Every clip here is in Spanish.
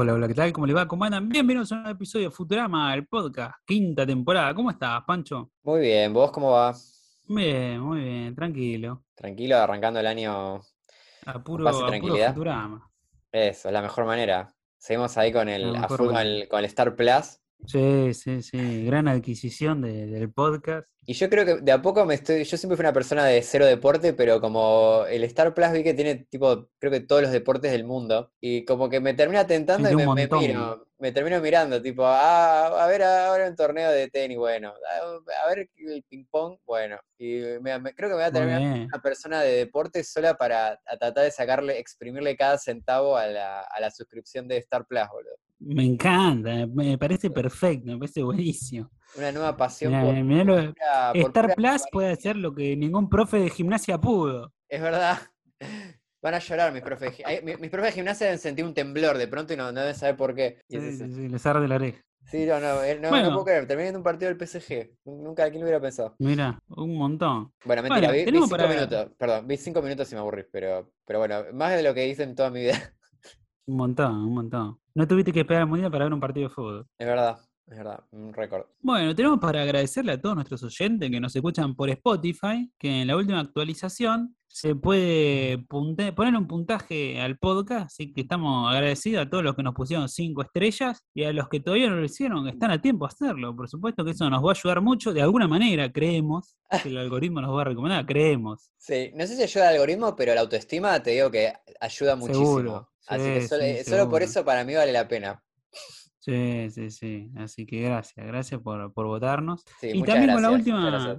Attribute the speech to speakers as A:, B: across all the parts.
A: Hola, hola, ¿qué tal? ¿Cómo le va? ¿Cómo andan? Bienvenidos a un nuevo episodio de Futurama, el podcast, quinta temporada. ¿Cómo estás, Pancho?
B: Muy bien, ¿vos cómo va?
A: Bien, muy bien, tranquilo.
B: Tranquilo, arrancando el año
A: A
B: con
A: puro,
B: paz y
A: a puro
B: tranquilidad.
A: Futurama.
B: Eso, es la mejor manera. Seguimos ahí con el,
A: La
B: a
A: mejor
B: full con
A: manera.
B: el, con el Star Plus.
A: Sí, sí, sí, gran adquisición de- del podcast.
B: Y yo creo que de a poco me estoy. Yo siempre fui una persona de cero deporte, pero como el Star Plus vi que tiene tipo, creo que todos los deportes del mundo. Y como que me termina tentando y me, miro, me termino mirando, tipo, ah, a ver ahora un torneo de tenis, bueno, a, ver el ping pong, bueno. Y me- me- creo que me voy a terminar una persona de deporte sola para a tratar de sacarle, exprimirle cada centavo a la, a la suscripción de Star Plus, boludo.
A: Me encanta, me parece perfecto, me parece buenísimo.
B: Una nueva pasión
A: Mirá,
B: por,
A: mirá
B: por
A: lo-
B: pura- por
A: Star
B: pura
A: Plus puede hacer lo que ningún profe de gimnasia pudo.
B: Es verdad. Van a llorar mis profes. de gi- ay, mi- Mis profes de gimnasia deben sentir un temblor de pronto y no, no deben saber por qué.
A: Sí, les arde la oreja.
B: Sí, no, no, eh, no, no puedo creer. Terminé viendo un partido del PSG. Nunca, ¿quién lo hubiera pensado?
A: Mira, un montón.
B: Bueno, mentira,
A: Bueno,
B: vi, cinco
A: para-
B: minutos. Perdón, vi cinco minutos y me aburrí, pero, pero bueno, más de lo que hice en toda mi vida.
A: Un montón, un montón. No tuviste que esperar al mundial para ver un partido de fútbol.
B: Es verdad, es verdad, un récord.
A: Bueno, tenemos para agradecerle a todos nuestros oyentes que nos escuchan por Spotify, que en la última actualización se puede punte- poner un puntaje al podcast, así que estamos agradecidos a todos los que nos pusieron cinco estrellas y a los que todavía no lo hicieron, están a tiempo de hacerlo. Por supuesto que eso nos va a ayudar mucho, de alguna manera, creemos, que el algoritmo nos va a recomendar, creemos.
B: Sí, no sé si ayuda al algoritmo, pero la autoestima te digo que ayuda muchísimo.
A: Seguro,
B: Así que
A: sí,
B: solo,
A: sí,
B: eh, solo por eso para mí vale la pena.
A: Sí, sí, sí. Así que gracias, gracias por, por votarnos.
B: Sí,
A: Y también con la última-.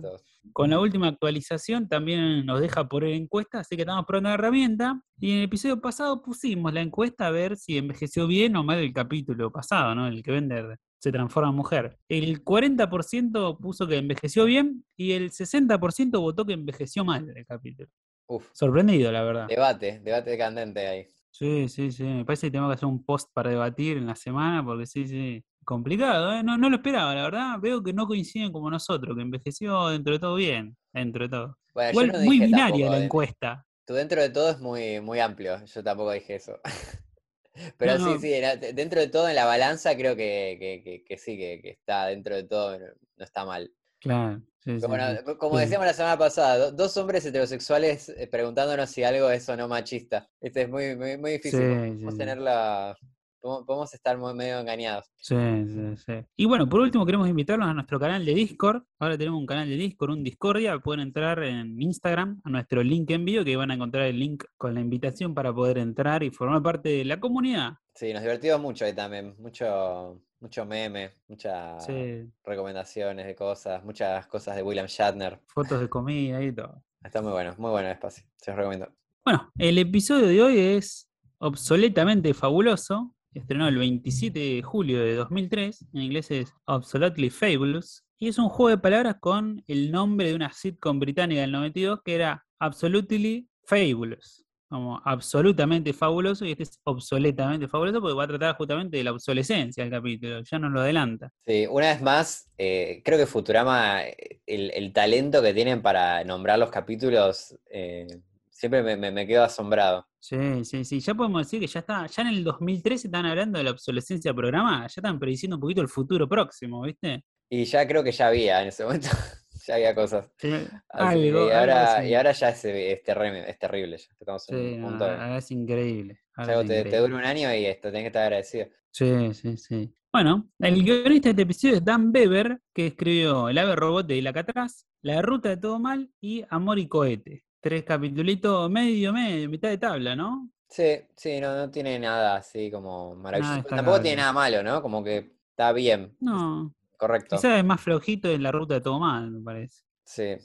A: Con la última actualización también nos deja poner encuesta, así que estamos probando la herramienta. Y en el episodio pasado pusimos la encuesta a ver si envejeció bien o mal el capítulo pasado, ¿no? El que Bender se transforma en mujer. El 40% puso que envejeció bien y el 60% votó que envejeció mal el capítulo.
B: Uf,
A: Sorprendido, la verdad.
B: debate, debate candente ahí.
A: Sí, sí, sí. Me parece que tenemos que hacer un post para debatir en la semana, porque sí, sí. Complicado, ¿eh? No, no lo esperaba, la verdad. Veo que no coinciden como nosotros, que envejeció dentro de todo bien, dentro de todo.
B: Bueno,
A: Igual
B: yo no
A: muy binaria
B: tampoco
A: la encuesta.
B: Tu dentro de todo es muy, muy amplio, yo tampoco dije eso. Pero
A: No,
B: sí,
A: no.
B: sí, dentro de todo en la balanza creo que, que- que- que sí, que, está dentro de todo, no está mal.
A: Claro, sí,
B: Pero
A: sí,
B: bueno,
A: sí.
B: como decíamos la semana pasada, do- dos hombres heterosexuales eh, preguntándonos si algo es o no machista. Este es muy, muy, muy difícil. Podemos tenerla, podemos, podemos estar muy medio engañados.
A: Sí, sí, sí. Y bueno, por último queremos invitarlos a nuestro canal de Discord. Ahora tenemos un canal de Discord, un Discordia. Pueden entrar en Instagram a nuestro link en vivo, que van a encontrar el link con la invitación para poder entrar y formar parte de la comunidad.
B: Sí, nos divertimos mucho ahí también. Mucho, mucho meme, muchas
A: Sí,
B: recomendaciones de cosas, muchas cosas de William Shatner.
A: fotos de comida y todo.
B: Está muy bueno, muy bueno el espacio. Se los recomiendo.
A: Bueno, el episodio de hoy es obsoletamente fabuloso. Estrenó el 27 de julio de 2003. En inglés es Absolutely Fabulous. Y es un juego de palabras con el nombre de una sitcom británica del 92 que era Absolutely Fabulous. Como absolutamente fabuloso. Y este es obsoletamente fabuloso porque va a tratar justamente de la obsolescencia el capítulo. Ya nos lo adelanta.
B: Sí, una vez más, eh, creo que Futurama, el, el talento que tienen para nombrar los capítulos, eh, siempre me, me- me quedo asombrado.
A: Sí, sí, sí. Ya podemos decir que ya está. Ya en el 2013 están hablando de la obsolescencia programada. Ya están prediciendo un poquito el futuro próximo, ¿viste?
B: Y ya creo que ya había en ese momento, ya había cosas.
A: Sí,
B: que, y, ahora,
A: así.
B: y ahora ya es, es terrible, es terrible. Ya estamos en
A: Sí,
B: un punto de-
A: es increíble. es
B: te, te
A: increíble.
B: dura un año y esto tenés que estar agradecido.
A: Sí, sí, sí. Bueno, el guionista de este episodio es Dan Beber, que escribió El ave robot de Ilacatraz, La ruta de todo mal y Amor y cohete. Tres capitulitos medio, medio, mitad de tabla, ¿no?
B: Sí, sí, no, no tiene nada así como maravilloso.
A: Nada
B: Tampoco tiene nada malo, ¿no? Como que está bien,
A: No,
B: correcto.
A: quizás es más flojito en La ruta de todo mal, me parece.
B: Sí.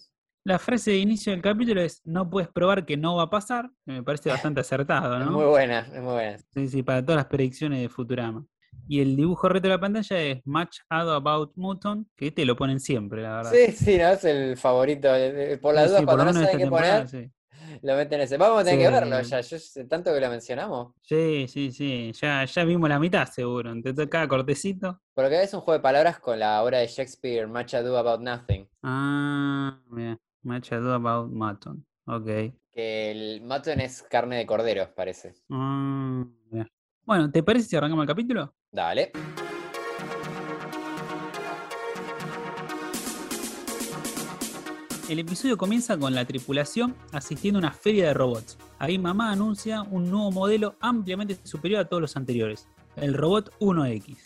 A: La frase de inicio del capítulo es no puedes probar que no va a pasar, me parece bastante acertado,
B: Es
A: ¿no?
B: muy buena, es muy buena.
A: Sí, sí, para todas las predicciones de Futurama. Y el dibujo reto de la pantalla es Match Ado About Muton, que te lo ponen siempre, la verdad.
B: Sí, sí, no, es el favorito. Por las
A: Sí,
B: dudas,
A: sí, por
B: cuando
A: lo
B: no
A: menos
B: saben qué poner,
A: sí.
B: Lo meten ese. Vamos a tener que verlo ya. Yo tanto que lo mencionamos.
A: Sí, sí, sí. Ya, ya vimos la mitad, seguro. Entre cada cortecito.
B: Por lo que es un juego de palabras con la obra de Shakespeare, Much Ado About Nothing.
A: Ah, mira. Match Ado About Mutton. Ok.
B: Que el mutton es carne de cordero, parece.
A: Ah. Bueno, ¿te parece si arrancamos el capítulo?
B: Dale.
A: El episodio comienza con la tripulación asistiendo a una feria de robots. Ahí mamá anuncia un nuevo modelo ampliamente superior a todos los anteriores, el robot 1X.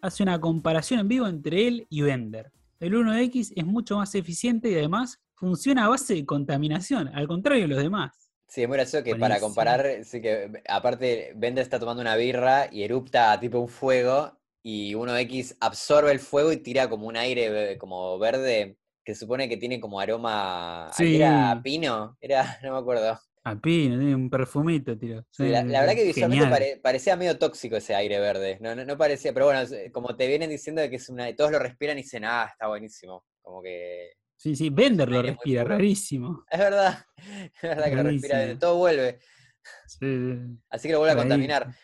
A: Hace una comparación en vivo entre él y Bender. El 1X es mucho más eficiente y además funciona a base de contaminación, al contrario de los demás.
B: Sí, es muy gracioso que para comparar, sí que aparte Bender está tomando una birra y erupta tipo un fuego y 1X absorbe el fuego y tira como un aire ve- como verde que se supone que tiene como aroma, ¿a qué era
A: Sí.
B: pino? Era, no me acuerdo.
A: A pino, tiene un perfumito, tío.
B: Sí, la, la verdad que visualmente pare- parecía medio tóxico ese aire verde. No, no, no parecía, pero bueno, como te vienen diciendo de que es una, todos lo respiran y dicen, ah, está buenísimo. Como que
A: Sí, sí, Bender lo respira, rarísimo.
B: es verdad, es verdad que lo respira, todo vuelve,
A: Sí, sí.
B: así que lo vuelve a contaminar.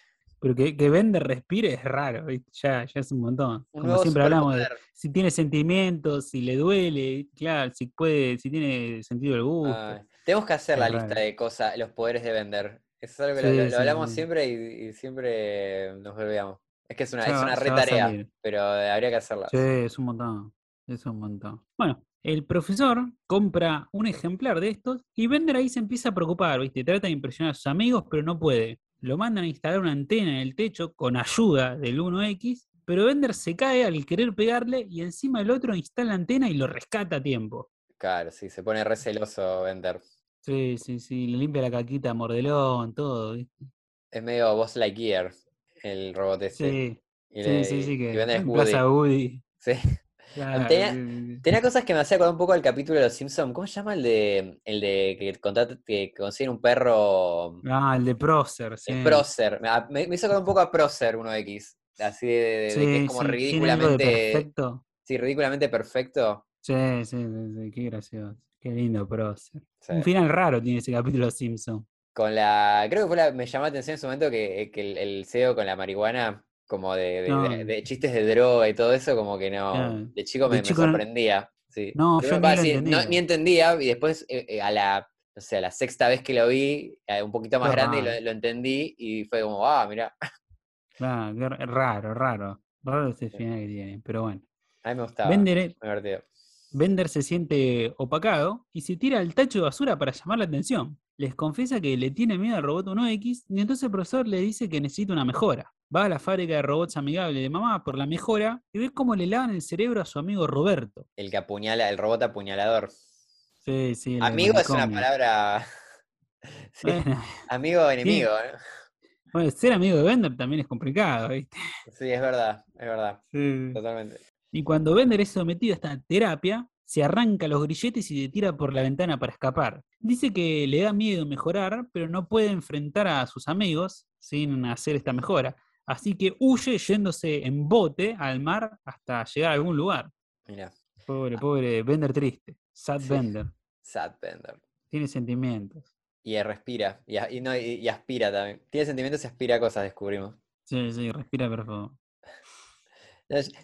A: Pero que, que Bender respire es raro, ¿viste? Ya, ya es un montón.
B: Un
A: Como siempre hablamos de si tiene sentimientos, si le duele, claro, si puede, si tiene sentido del gusto.
B: Tenemos que hacer la lista de cosas, los poderes de Bender. Eso es algo que lo,
A: Sí,
B: lo- lo
A: sí,
B: hablamos
A: sí.
B: siempre y, y siempre nos olvidamos. Es que es una,
A: Ya
B: es una re tarea, pero habría que hacerla.
A: Sí, es un montón. Es un montón. Bueno, el profesor compra un ejemplar de estos y Bender ahí se empieza a preocupar, ¿viste? Trata de impresionar a sus amigos, pero no puede. Lo mandan a instalar una antena en el techo con ayuda del 1X, pero Bender se cae al querer pegarle y encima el otro instala la antena y lo rescata a tiempo.
B: Claro, sí, se pone re celoso Bender.
A: Sí, sí, sí, le limpia la caquita Mordelón, todo, ¿viste?
B: Es medio Boss Lightyear, el robot ese.
A: Sí,
B: Y,
A: sí,
B: le-
A: sí, sí,
B: y
A: que reemplaza
B: Woody.
A: Woody.
B: Sí.
A: Claro,
B: Tenía- cosas que me hacía acordar un poco al capítulo de Los Simpsons. ¿Cómo se llama el de el de que contrata, que consiguen un perro?
A: Ah, el de Prócer, sí.
B: El Prócer. Me, a- me- me hizo acordar un poco a Prócer 1X. Así de, de- de que es como
A: sí,
B: ridículamente.
A: perfecto.
B: Sí, ridículamente perfecto.
A: Sí, sí, sí, sí, qué gracioso. Qué lindo prócer.
B: Sí.
A: Un final raro tiene ese capítulo de Simpson.
B: Con la. Creo que fue la. Me llamó la atención en su momento que, que el, el CEO con la marihuana, como de, de-
A: No.
B: de- de chistes de droga y todo eso, como que no.
A: Claro.
B: De chico me, me
A: chico no-
B: sorprendía. Sí.
A: No, yo ni lo
B: sí,
A: entendía.
B: no- ni entendía, y después eh, eh, a la. No sé, a la sexta vez que lo vi, eh, un poquito más grande, lo, lo entendí y fue como, ah, mira,
A: Claro, raro, raro. Raro ese final que tiene. Pero bueno.
B: a mí me gustaba.
A: Bender,
B: divertido.
A: Bender se siente opacado y se tira al tacho de basura para llamar la atención. Les confiesa que le tiene miedo al robot 1X y entonces el profesor le dice que necesita una mejora. Va a la fábrica de robots amigable de mamá por la mejora y ve cómo le lavan el cerebro a su amigo Roberto.
B: El que apuñala, el robot apuñalador.
A: Sí, sí.
B: Amigo es una palabra. Sí,
A: Bueno,
B: Amigo o enemigo, ¿no?
A: bueno, ser amigo de Bender también es complicado, ¿viste?
B: Sí, es verdad, es verdad, totalmente.
A: Y cuando Bender es sometido a esta terapia, se arranca los grilletes y se tira por la ventana para escapar. Dice que le da miedo mejorar, pero no puede enfrentar a sus amigos sin hacer esta mejora. Así que huye yéndose en bote al mar hasta llegar a algún lugar.
B: Mira,
A: Pobre, pobre, Bender triste. Sad
B: Sí.
A: Bender.
B: Sad Bender.
A: Tiene sentimientos.
B: Y respira, y, no, y, y aspira también. Tiene sentimientos y aspira a cosas, descubrimos.
A: Sí, sí, respira perfecto.
B: No,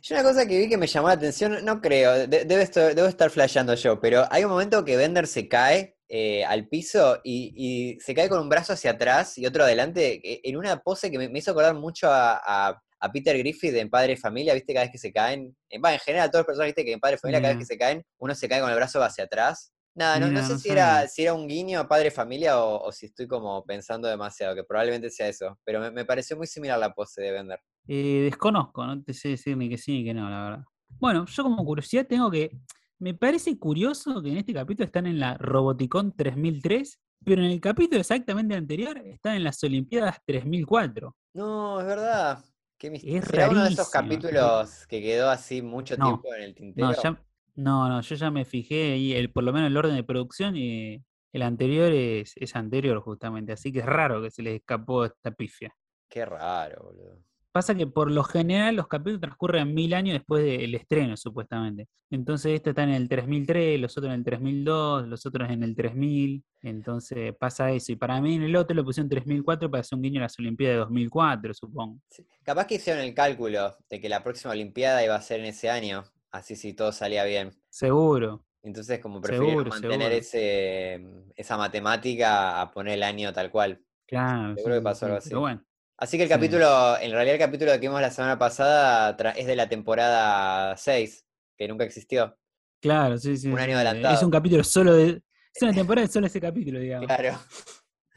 B: Yo una cosa que vi que me llamó la atención, no creo, de- debe estar, debo estar flasheando yo, pero hay un momento que Bender se cae eh, al piso y, y se cae con un brazo hacia atrás y otro adelante, eh, en una pose que me, me hizo acordar mucho a, a- a Peter Griffith en Padre y Familia, ¿viste? Cada vez que se caen, en, va, en general todos los personajes. Que en Padre y Familia cada vez
A: Mira.
B: que se caen, uno se cae con el brazo hacia atrás. Nada, no, no
A: Mira,
B: sé
A: no
B: si era,
A: sabía.
B: si era un guiño a Padre Familia o, o si estoy como pensando demasiado, que probablemente sea eso, pero me, me pareció muy similar la pose de Bender.
A: Eh, desconozco, no te sé decir ni que sí ni que no, la verdad. Bueno, yo como curiosidad tengo que. Me parece curioso que en este capítulo están en la Roboticon 3003, pero en el capítulo exactamente anterior están en las Olimpiadas 3004.
B: No, es verdad. Qué mis-
A: Es
B: ¿Será uno de esos capítulos que quedó así mucho
A: No,
B: tiempo en el tintero?
A: No, ya, no, no, yo ya me fijé y el, por lo menos el orden de producción y el anterior es, es anterior justamente, así que es raro que se les escapó esta pifia.
B: Qué raro, boludo.
A: Pasa que por lo general los capítulos transcurren mil años después del estreno, supuestamente. Entonces este está en el 3003, los otros en el 3002, los otros en el 3000. Entonces pasa eso. Y para mí en el otro lo pusieron 3004 para hacer un guiño a las Olimpiadas de 2004, supongo.
B: Sí. Capaz que hicieron el cálculo de que la próxima Olimpiada iba a ser en ese año, así si todo salía bien.
A: Seguro.
B: Entonces, como
A: Seguro,
B: mantener
A: seguro.
B: ese, esa matemática a poner el año tal cual.
A: Claro.
B: Seguro
A: sí,
B: que pasó algo
A: Pero
B: así.
A: bueno,
B: Así que el capítulo, en realidad el capítulo que vimos la semana pasada es de la temporada 6, que nunca existió.
A: Claro, sí, sí.
B: Un año adelantado.
A: Es un capítulo solo de. Es una temporada de solo ese capítulo, digamos.
B: Claro.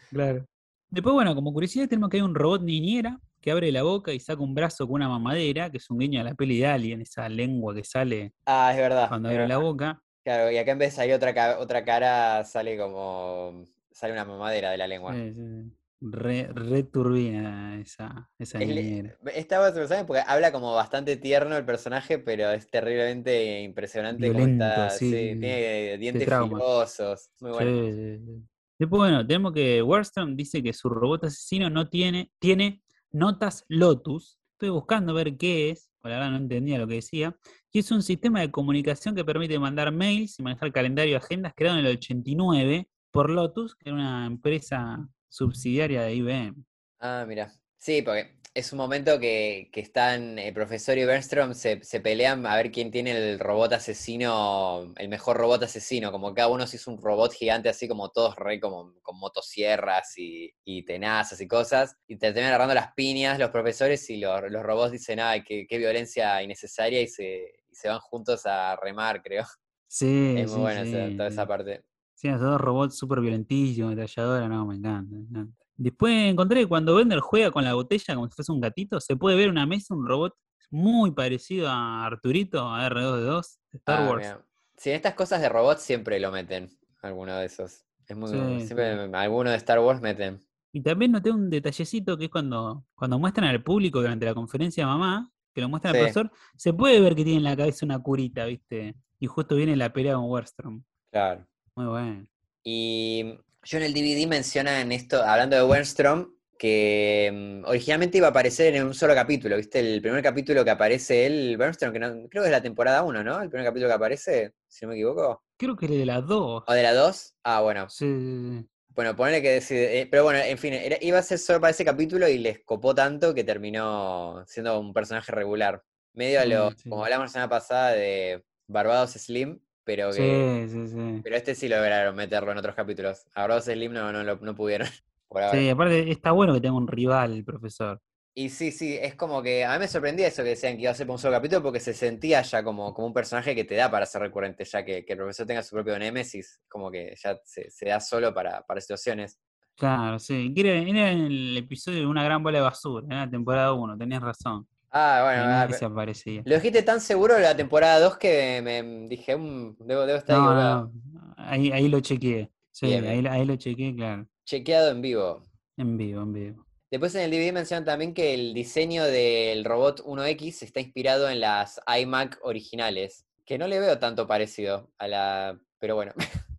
A: Claro. Después, bueno, como curiosidad, tenemos que hay un robot niñera que abre la boca y saca un brazo con una mamadera, que es un guiño a la peli de Alien, esa lengua que sale
B: Ah, es verdad.
A: cuando
B: es
A: abre la boca.
B: Claro, y acá en vez de salir otra, otra cara, sale como. sale una mamadera de la lengua.
A: Sí, sí, sí. Re, re turbina esa, esa niñera.
B: Está personaje porque habla como bastante tierno el personaje, pero es terriblemente impresionante como
A: Violento,
B: está.
A: sí,
B: Sí, tiene dientes filosos. Muy bueno.
A: Sí. Después, bueno, tenemos que Wallstrom dice que su robot asesino no tiene, tiene notas Lotus. Estoy buscando ver qué es, por la verdad no entendía lo que decía. Y es un sistema de comunicación que permite mandar mails y manejar calendario y agendas creado en el 89 por Lotus, que era una empresa subsidiaria de IBM.
B: Ah, mira. Sí, porque es un momento que, que están el profesor y Bernstrom se, se pelean a ver quién tiene el robot asesino, el mejor robot asesino. Como cada uno se hizo un robot gigante así como todos re como con motosierras y, y tenazas y cosas. Y te terminan agarrando las piñas los profesores y los, los robots dicen, ay, qué, qué violencia innecesaria y se, y se van juntos a remar, creo.
A: Sí,
B: Es muy
A: sí,
B: buena
A: sí,
B: esa- toda esa parte.
A: Sí, esos dos robots súper violentísimos, ametralladora, no, me encanta, me encanta. Después encontré que cuando Bender juega con la botella como si fuese un gatito, se puede ver una mesa un robot muy parecido a Arturito, a R2D2 de Star
B: Ah,
A: Wars.
B: mira. Sí, en estas cosas de robots siempre lo meten, alguno de esos. Es muy,
A: Sí,
B: siempre alguno de Star Wars meten.
A: Y también noté un detallecito que es cuando, cuando muestran al público durante la conferencia de mamá, que lo muestran al profesor, se puede ver que tiene en la cabeza una curita, ¿viste? Y justo viene la pelea con Wernstrom.
B: Claro.
A: Muy bueno.
B: Y yo en el DVD mencionan esto, hablando de Wernstrom, que mm, originalmente iba a aparecer en un solo capítulo, ¿viste? El primer capítulo que aparece él, Wernstrom, que no- creo que es la temporada 1, ¿no? El primer capítulo que aparece, si no me equivoco.
A: Creo que es de las dos.
B: ¿O de la 2? Ah, bueno.
A: Sí.
B: Bueno, ponele que decide. eh, pero bueno, en fin, era- iba a ser solo para ese capítulo y les copó tanto que terminó siendo un personaje regular. Medio a lo,
A: Sí, sí.
B: como hablamos la semana pasada de Barbados Slim, pero que.
A: Sí, sí, sí.
B: Pero este sí lograron meterlo en otros capítulos. A Barbados Slim no, no, no pudieron. Por ahora.
A: Sí, aparte está bueno que tenga un rival el profesor.
B: Y sí, sí, es como que a mí me sorprendía eso que decían que iba a ser un solo capítulo porque se sentía ya como, como un personaje que te da para ser recurrente, ya que, que el profesor tenga su propio némesis, como que ya se, se da solo para, para situaciones.
A: Claro, sí. era en el episodio de una gran bola de basura, en la temporada 1, tenías razón.
B: Ah, bueno, ah,
A: nadie
B: pe-
A: se aparecía.
B: Lo dijiste tan seguro la temporada 2 que me dije, "Mm, debo, debo estar
A: No, ahí, ahí lo chequeé. Sí,
B: Bien,
A: ahí,
B: bien.
A: ahí lo chequeé, claro.
B: Chequeado en vivo.
A: En vivo, en vivo.
B: Después en el DVD mencionan también que el diseño del robot 1X está inspirado en las iMac originales, que no le veo tanto parecido a la... Pero bueno.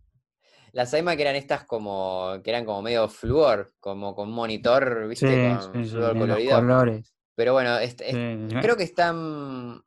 B: Las iMac eran estas como... que eran como medio flúor, como con monitor,
A: Sí,
B: ¿viste? con
A: sí, sí,
B: flúor
A: en los
B: colorido.
A: colores.
B: Pero bueno,
A: sí.
B: creo que están...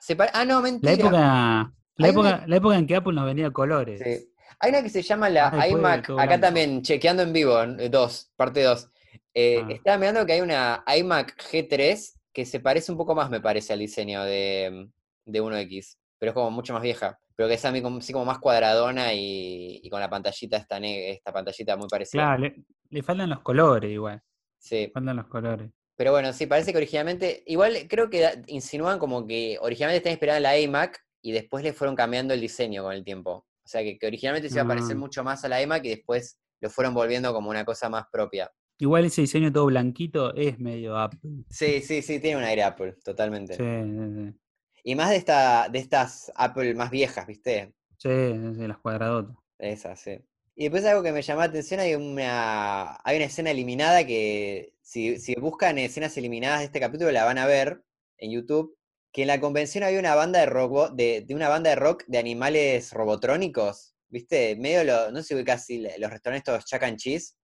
B: se pare- Ah, no,
A: La
B: mentira.
A: época, la época,
B: una-
A: la época en que Apple nos vendía colores.
B: Sí. Hay una que se llama la iMac, acá también, chequeando en vivo, 2, parte 2.
A: Ah.
B: Estaba mirando que hay una iMac G3 que se parece un poco más, me parece, al diseño de, de 1X, pero es como mucho más vieja. Pero que es a mí como, como más cuadradona y, y con la pantallita esta, esta pantallita muy parecida.
A: Claro, le, le faltan los colores igual.
B: Sí.
A: Faltan los colores.
B: Pero bueno, sí, parece que originalmente, igual creo que insinúan como que originalmente está inspirada en la iMac y después le fueron cambiando el diseño con el tiempo. O sea, que, que originalmente se iba a parecer
A: Ah.
B: mucho más a la iMac y después lo fueron volviendo como una cosa más propia.
A: Igual ese diseño todo blanquito es medio Apple.
B: Sí, sí, sí, tiene un aire Apple, totalmente.
A: Sí, sí, sí.
B: Y más de, esta, de estas Apple más viejas, ¿viste?
A: Sí, sí, sí, las cuadradotas.
B: Esas, sí. Y después algo que me llamó la atención, hay una, hay una escena eliminada que si, si buscan escenas eliminadas de este capítulo la van a ver en YouTube, que en la convención había una banda de rock, de, de una banda de rock de animales robotrónicos, ¿viste? Medio lo, no sé si ubicás si los restaurantes estos Chuck and Cheese.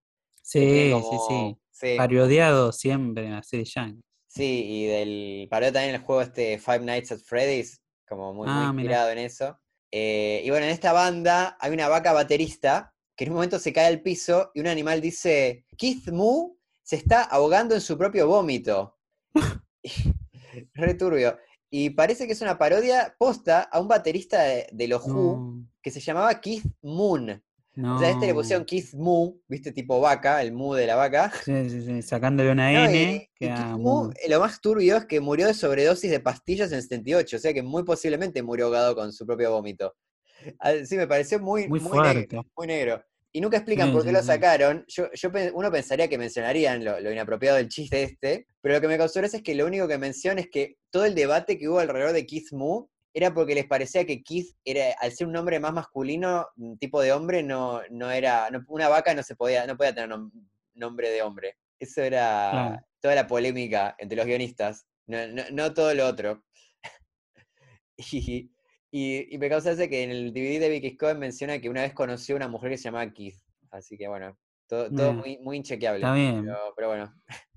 B: que tienen
A: Sí, sí, sí.
B: sí.
A: Parodiado siempre en la serie.
B: Sí, y del parodia también el juego este Five Nights at Freddy's, como muy, muy
A: Ah, mirá.
B: inspirado en eso. Eh, y bueno, en esta banda hay una vaca baterista que en un momento se cae al piso y un animal dice, Keith Moo se está ahogando en su propio vómito. Re turbio. Y parece que es una parodia posta a un baterista de, de los Who
A: No.
B: que se llamaba Keith Moon. O sea, a este le pusieron
A: No.
B: Keith Moo, ¿viste? Tipo vaca, el Moo de la vaca.
A: Sí, sí, sí, Sacándole una
B: No,
A: N.
B: y Keith Moo, lo más turbio es que murió de sobredosis de pastillas en el 78, o sea que muy posiblemente murió ahogado con su propio vómito. Ah, Sí, me pareció muy,
A: Muy
B: muy
A: fuerte.
B: negro, muy negro. Y nunca explican
A: Sí,
B: por qué lo
A: sí.
B: sacaron. Yo, yo uno pensaría que mencionarían lo, lo inapropiado del chiste este, pero lo que me causó gracia es que lo único que menciona es que todo el debate que hubo alrededor de Keith Moo era porque les parecía que Keith era, al ser un nombre más masculino, tipo de hombre, no, no era, no- una vaca no se podía, no podía tener nom- nombre de hombre. Eso era toda la polémica entre los guionistas, no, no- no todo lo otro. y, y, y me causa ese que en el DVD de Vicky Cohen menciona que una vez conoció a una mujer que se llamaba Keith. Así que bueno, todo, todo muy, muy inchequeable.
A: Está bien.
B: Pero, pero bueno,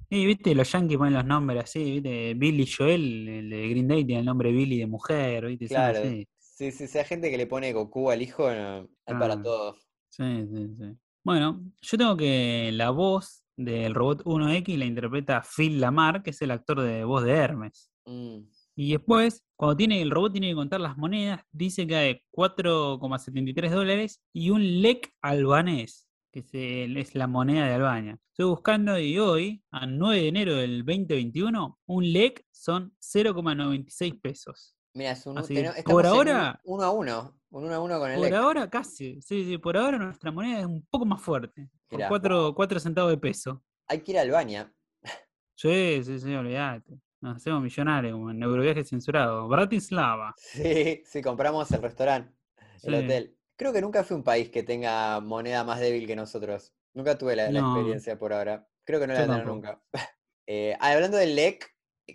A: Y viste, los yankees ponen los nombres así, viste, Billy Joel, el de Green Day, tiene el nombre Billy de mujer, viste,
B: claro.
A: así.
B: Sí, sí, sí, hay gente que le pone Goku al hijo, no, hay para todos.
A: Sí, sí, sí. Bueno, yo tengo que la voz del robot 1X la interpreta Phil Lamar, que es el actor de voz de Hermes.
B: Mm,
A: Y después, cuando tiene el robot tiene que contar las monedas, dice que hay 4,73 dólares y un lek albanés, que es, el- es la moneda de Albania. Estoy buscando y hoy, a 9 de enero del 2021, un lek son 0,96 pesos.
B: Mira, es un,
A: Así
B: estamos
A: por
B: un
A: ahora-
B: uno a uno, un uno a uno con el
A: Por
B: EC.
A: ahora casi, sí, sí, por ahora nuestra moneda es un poco más fuerte, por
B: Mirá.
A: 4, centavos de peso.
B: Hay que ir a Albania.
A: Sí, sí, sí, olvídate. Nos hacemos millonarios como en Euroviaje censurado. Bratislava.
B: Sí, sí, compramos el restaurante, el hotel. Creo que nunca fui un país que tenga moneda más débil que nosotros. Nunca tuve la, la experiencia por ahora. Creo que no la
A: Yo
B: voy a tener
A: tampoco.
B: nunca. Eh, hablando del LEC,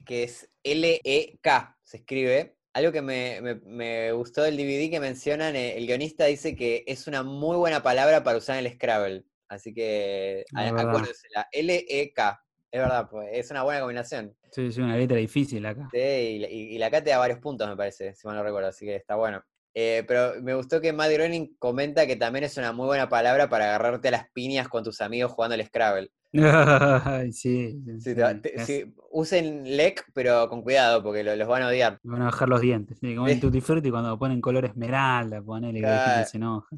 B: que es L-E-K, se escribe. Algo que me, me- me gustó del DVD que mencionan, eh, el guionista dice que es una muy buena palabra para usar en el Scrabble. Así que a-
A: Es verdad.
B: acuérdensela. L-E-K. Es verdad, pues, es una buena combinación.
A: Sí, sí, una letra difícil acá.
B: Sí, y, la- y- y la K te da varios puntos, me parece, si mal no recuerdo, así que está bueno. Eh, pero me gustó que Matt Groening comenta que también es una muy buena palabra para agarrarte a las piñas con tus amigos jugando al Scrabble.
A: Ay, sí, sí,
B: Sí,
A: sí,
B: te va- te-
A: es-
B: sí, usen LEC, pero con cuidado, porque lo- los van a odiar.
A: Van a bajar los dientes. Sí, como en Tutti Frutti cuando ponen color esmeralda, ponele que la gente
B: Claro.
A: se enoja.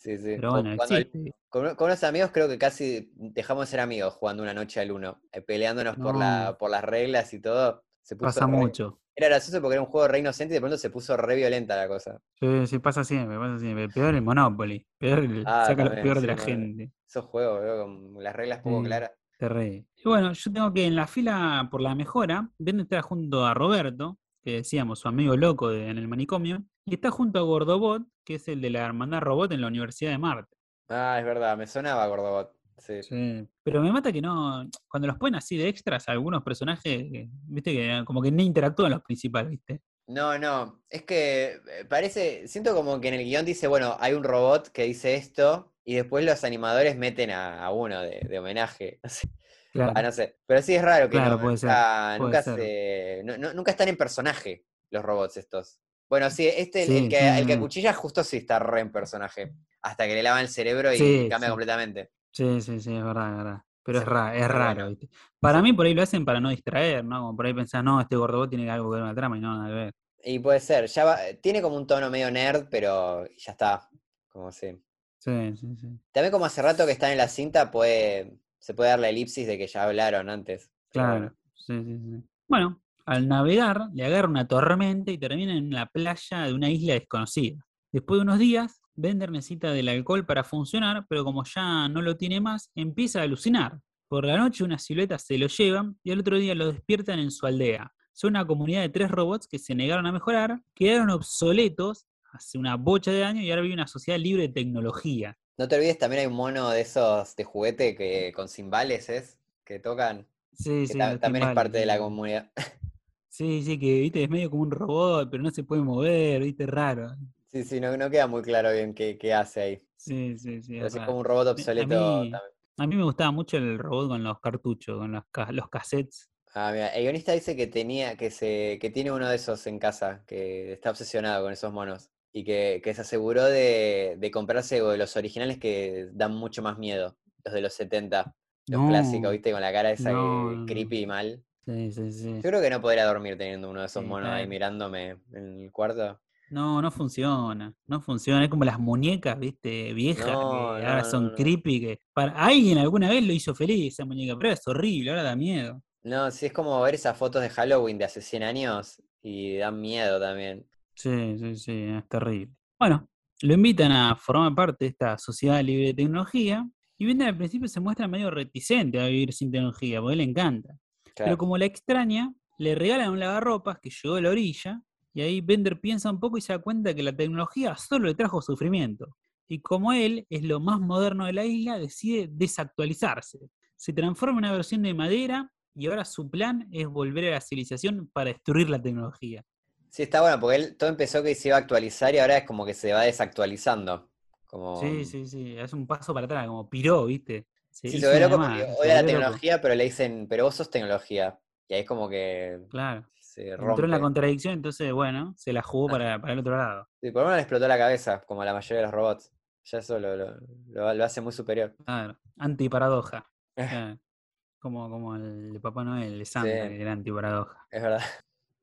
B: Sí, sí.
A: Pero bueno, existe.
B: con, con unos amigos creo que casi dejamos de ser amigos jugando una noche al uno, eh, peleándonos por, la, por las reglas y todo. Se puso
A: Pasa
B: re-
A: mucho.
B: Era gracioso porque era un juego re inocente y de pronto se puso re violenta la cosa.
A: Sí, sí, pasa siempre, pasa siempre. Peor el Monopoly. Peor el,
B: Ah,
A: saca lo peor de la gente.
B: Esos juegos, veo, con las reglas poco
A: Sí.
B: claras.
A: Terrible. Y bueno, yo tengo que en la fila por la mejora, Bender está junto a Roberto, que decíamos, su amigo loco de- en el manicomio, y está junto a Gordobot, que es el de la hermandad robot en la Universidad de Marte.
B: Ah, es verdad, me sonaba Gordobot. Sí.
A: Sí. Pero me mata que no, cuando los ponen así de extras, algunos personajes, eh, viste que como que no interactúan los principales, viste.
B: No, no, es que eh, parece, siento como que en el guion dice, bueno, hay un robot que dice esto y después los animadores meten a, a uno de, de homenaje. No sé.
A: Claro.
B: Ah, no sé, pero sí es raro que
A: Claro,
B: no-
A: puede ser,
B: nunca,
A: puede
B: nunca
A: ser.
B: se- no- no- nunca están en personaje los robots estos. Bueno, sí, este, el-
A: Sí,
B: el, que,
A: sí,
B: el que acuchilla justo sí está re en personaje, hasta que le lavan el cerebro y
A: Sí,
B: cambia completamente.
A: Sí, sí, sí, es verdad, es verdad. Pero es raro, es raro. ¿viste? Para mí por ahí lo hacen para no distraer, ¿no? Como por ahí pensar, no, este Gordobot tiene algo que ver con la trama y no, nada que ver.
B: Y puede ser, ya va- tiene como un tono medio nerd, pero ya está, como sí.
A: Sí, sí, sí.
B: También como hace rato que están en la cinta, puede, se puede dar la elipsis de que ya hablaron antes.
A: Claro,
B: bueno.
A: sí, sí, sí. Bueno, al navegar le agarra una tormenta y termina en la playa de una isla desconocida. Después de unos días, Bender necesita del alcohol para funcionar, pero como ya no lo tiene más, empieza a alucinar. Por la noche unas siluetas se lo llevan y al otro día lo despiertan en su aldea. Son una comunidad de tres robots que se negaron a mejorar, quedaron obsoletos hace una bocha de años y ahora vive una sociedad libre de tecnología.
B: No te olvides, también hay un mono de esos de juguete que con cimbales es, que tocan,
A: Sí,
B: que
A: sí,
B: ta- también es parte de la comunidad.
A: Sí, sí, que viste, es medio como un robot, pero no se puede mover, viste, raro.
B: Sí, sí, no, no queda muy claro bien qué, qué hace ahí.
A: Sí, sí, sí.
B: Pero
A: es
B: como un robot
A: a
B: obsoleto
A: mí-
B: también.
A: A mí me gustaba mucho el robot con los cartuchos, con los, los cassettes.
B: Ah, mira, el guionista dice que tenía, que se, que tiene uno de esos en casa, que está obsesionado con esos monos. Y que, que se aseguró de, de comprarse los originales que dan mucho más miedo. Los de los 70. Los clásicos, ¿viste? Con la cara esa
A: no,
B: que- creepy y mal.
A: Sí, sí, sí.
B: Yo creo que no podría dormir teniendo uno de esos
A: Sí,
B: monos ahí mirándome en el cuarto.
A: No, no funciona, no funciona. Es como las muñecas, viste, viejas,
B: No,
A: que
B: no,
A: ahora son
B: no.
A: creepy, que para alguien alguna vez lo hizo feliz esa muñeca, pero es horrible, ahora da miedo.
B: No, sí, es como ver esas fotos de Halloween de hace 100 años y dan miedo también.
A: Sí, sí, sí, es terrible. Bueno, lo invitan a formar parte de esta sociedad libre de tecnología y Bender al principio se muestra medio reticente a vivir sin tecnología, porque a él le encanta. Pero como la extraña, le regalan un lavarropas que llegó a la orilla y ahí Bender piensa un poco y se da cuenta que la tecnología solo le trajo sufrimiento. Y como él es lo más moderno de la isla, decide desactualizarse. Se transforma en una versión de madera y ahora su plan es volver a la civilización para destruir la tecnología.
B: Sí, está bueno, porque él todo empezó que se iba a actualizar y ahora es como que se va desactualizando. Como...
A: Sí, sí, sí, es un paso para atrás, como piró, ¿viste?
B: Sí, se
A: una
B: loco porque odia la
A: volvió loco.
B: tecnología, pero le dicen, pero vos sos tecnología. Y ahí es como que
A: Claro.
B: se
A: Entró en la
B: rompe.
A: contradicción, entonces, bueno, se la jugó
B: Ah.
A: para, para el otro lado.
B: Sí, por lo menos le explotó la cabeza, como a la mayoría de los robots. Ya eso lo, lo- lo- lo hace muy superior.
A: Claro. Antiparadoja. claro. Como, como el de Papá Noel, de Santa,
B: Sí.
A: que era antiparadoja.
B: Es verdad.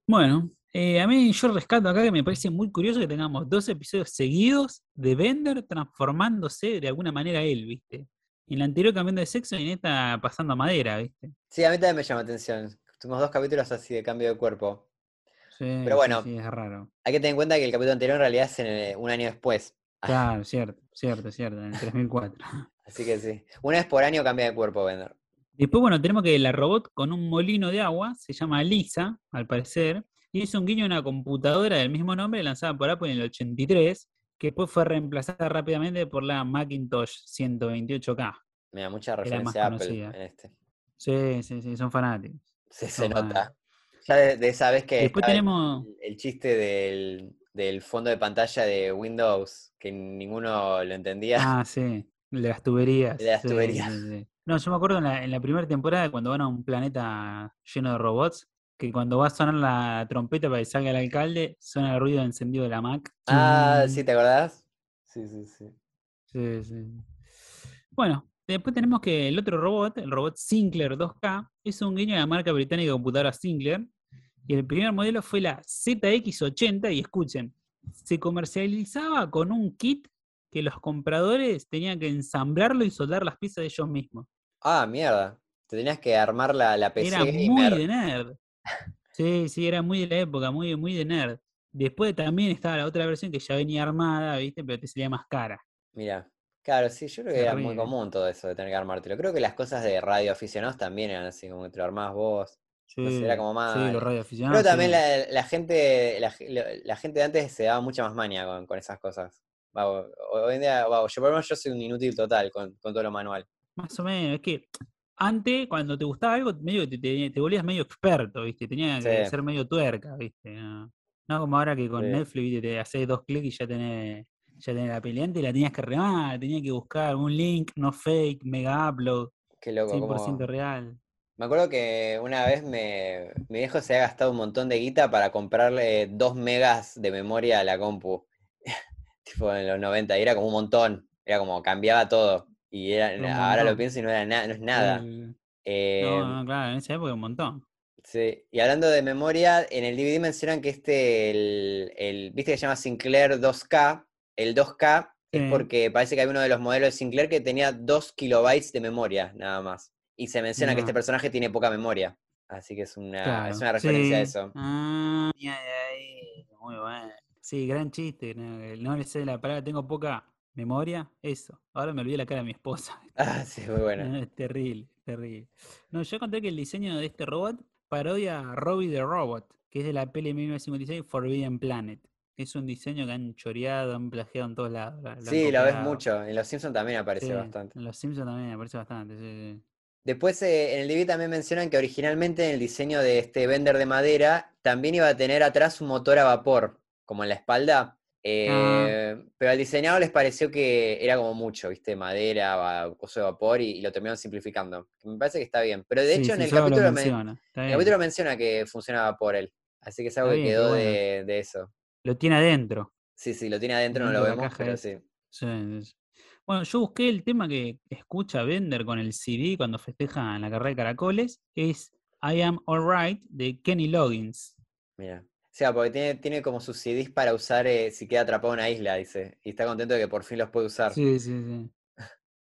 A: Bueno, eh, a mí yo rescato acá que me parece muy curioso que tengamos dos episodios seguidos de Bender transformándose de alguna manera él, ¿viste? En la anterior cambiando de sexo y en esta pasando a madera, ¿viste?
B: Sí, a mí también me llama atención. Tuvimos dos capítulos así de cambio de cuerpo.
A: Sí,
B: Pero bueno.
A: sí, es raro.
B: Hay que tener en cuenta que el capítulo anterior en realidad es en el- un año después.
A: Claro, cierto, cierto, cierto, en el 3004.
B: Así que sí. Una vez por año cambia de cuerpo, Bender.
A: Después, bueno, tenemos que la robot con un molino de agua se llama Lisa, al parecer, y es un guiño a una computadora del mismo nombre lanzada por Apple en el 83, que después fue reemplazada rápidamente por la Macintosh 128K.
B: Me da mucha referencia a Apple en este.
A: Sí, sí, sí, son fanáticos.
B: Sí, se nota. Ya de, de esa vez que
A: Después tenemos-
B: el, el chiste del, del fondo de pantalla de Windows, que ninguno lo entendía.
A: Ah, sí, el de las tuberías.
B: De las
A: sí,
B: tuberías.
A: sí, sí. No, yo me acuerdo en la, en la primera temporada cuando van a un planeta lleno de robots, que cuando va a sonar la trompeta para que salga el alcalde, suena el ruido de encendido de la Mac.
B: Ah,
A: Chum.
B: sí, ¿te acordás? Sí, sí, sí.
A: Sí, sí. Bueno, después tenemos que el otro robot, el robot Sinclair 2K, es un guiño de la marca británica de computadora Sinclair. Y el primer modelo fue la ZX80, y escuchen, se comercializaba con un kit que los compradores tenían que ensamblarlo y soldar las piezas de ellos mismos.
B: Ah, mierda. Te tenías que armar la, la PC
A: Era muy
B: gamer.
A: de nerd. Sí, sí, era muy de la época, muy, muy de nerd. Después también estaba la otra versión que ya venía armada, ¿viste? Pero te salía más cara.
B: Mira. Claro, sí, yo creo que era muy común todo eso de tener que armártelo. Creo que las cosas de radio aficionados también eran así, como que te lo armabas vos. Sé, era
A: Sí,
B: como más-
A: Sí, los radioaficionados.
B: Pero también
A: sí.
B: la, la gente la, ge- la- la gente de antes se daba mucha más maña con, con esas cosas. Ho- hoy en día, yo por lo menos yo soy un inútil total con, con todo lo manual.
A: Más o menos, es que antes, cuando te gustaba algo, medio te, te- te volvías medio experto, ¿viste? Tenías que ser medio tuerca, ¿viste? No, No como ahora que con
B: Sí.
A: Netflix ¿viste? te haces dos clics y ya tenés, ya tenés la peleante y la tenías que remar, tenías que buscar un link, no fake, mega upload,
B: Qué loco.
A: 100%
B: cómo-
A: real.
B: Me acuerdo que una vez me, mi viejo se había gastado un montón de guita para comprarle dos megas de memoria a la compu. tipo en los 90, y era como un montón. Era como cambiaba todo. Y era, ahora lo pienso y no era nada, no es nada.
A: El-
B: Eh,
A: no, no, claro, en esa época un montón.
B: Sí, y hablando de memoria, en el DVD mencionan que este, el, el- viste que se llama Sinclair 2K, el 2K
A: Sí.
B: es porque parece que hay uno de los modelos de Sinclair que tenía 2 kilobytes de memoria, nada más. Y se menciona que este personaje tiene poca memoria. Así que es una,
A: Claro,
B: es una referencia a eso.
A: Ah, muy bueno. Sí, gran chiste. No, no le sé la palabra, tengo poca memoria. Eso. Ahora me olvidé la cara de mi esposa.
B: Ah, sí, muy bueno.
A: No, es terrible, terrible. No, yo conté que el diseño de este robot parodia a Robbie the Robot, que es de la peli de 1956 Forbidden Planet. Es un diseño que han choreado, han plagiado en todos lados. la-
B: Sí, lo ves mucho. En Los Simpsons también aparece
A: Sí,
B: bastante.
A: En Los Simpsons también aparece bastante. sí, sí.
B: Después eh, en el DVD también mencionan que originalmente en el diseño de este Bender de madera también iba a tener atrás un motor a vapor, como en la espalda. Eh, Pero al diseñador les pareció que era como mucho, ¿viste? Madera, coso de vapor y, y lo terminaron simplificando. Me parece que está bien. Pero de
A: Sí,
B: hecho
A: sí,
B: en el
A: lo
B: capítulo, men-
A: menciona,
B: el capítulo que funcionaba por él. Así que es algo
A: Está
B: que
A: bien,
B: quedó
A: bueno.
B: de, de eso.
A: Lo tiene adentro.
B: Sí, sí, lo tiene adentro, no lo vemos, pero sí.
A: Bueno, yo busqué el tema que escucha Bender con el CD cuando festeja en la carrera de caracoles. Es I Am Alright de Kenny Loggins.
B: Mira. Sea, porque tiene, tiene como sus CDs para usar eh, si queda atrapado en una isla, dice. Y está contento de que por fin los puede usar.
A: Sí, sí, sí.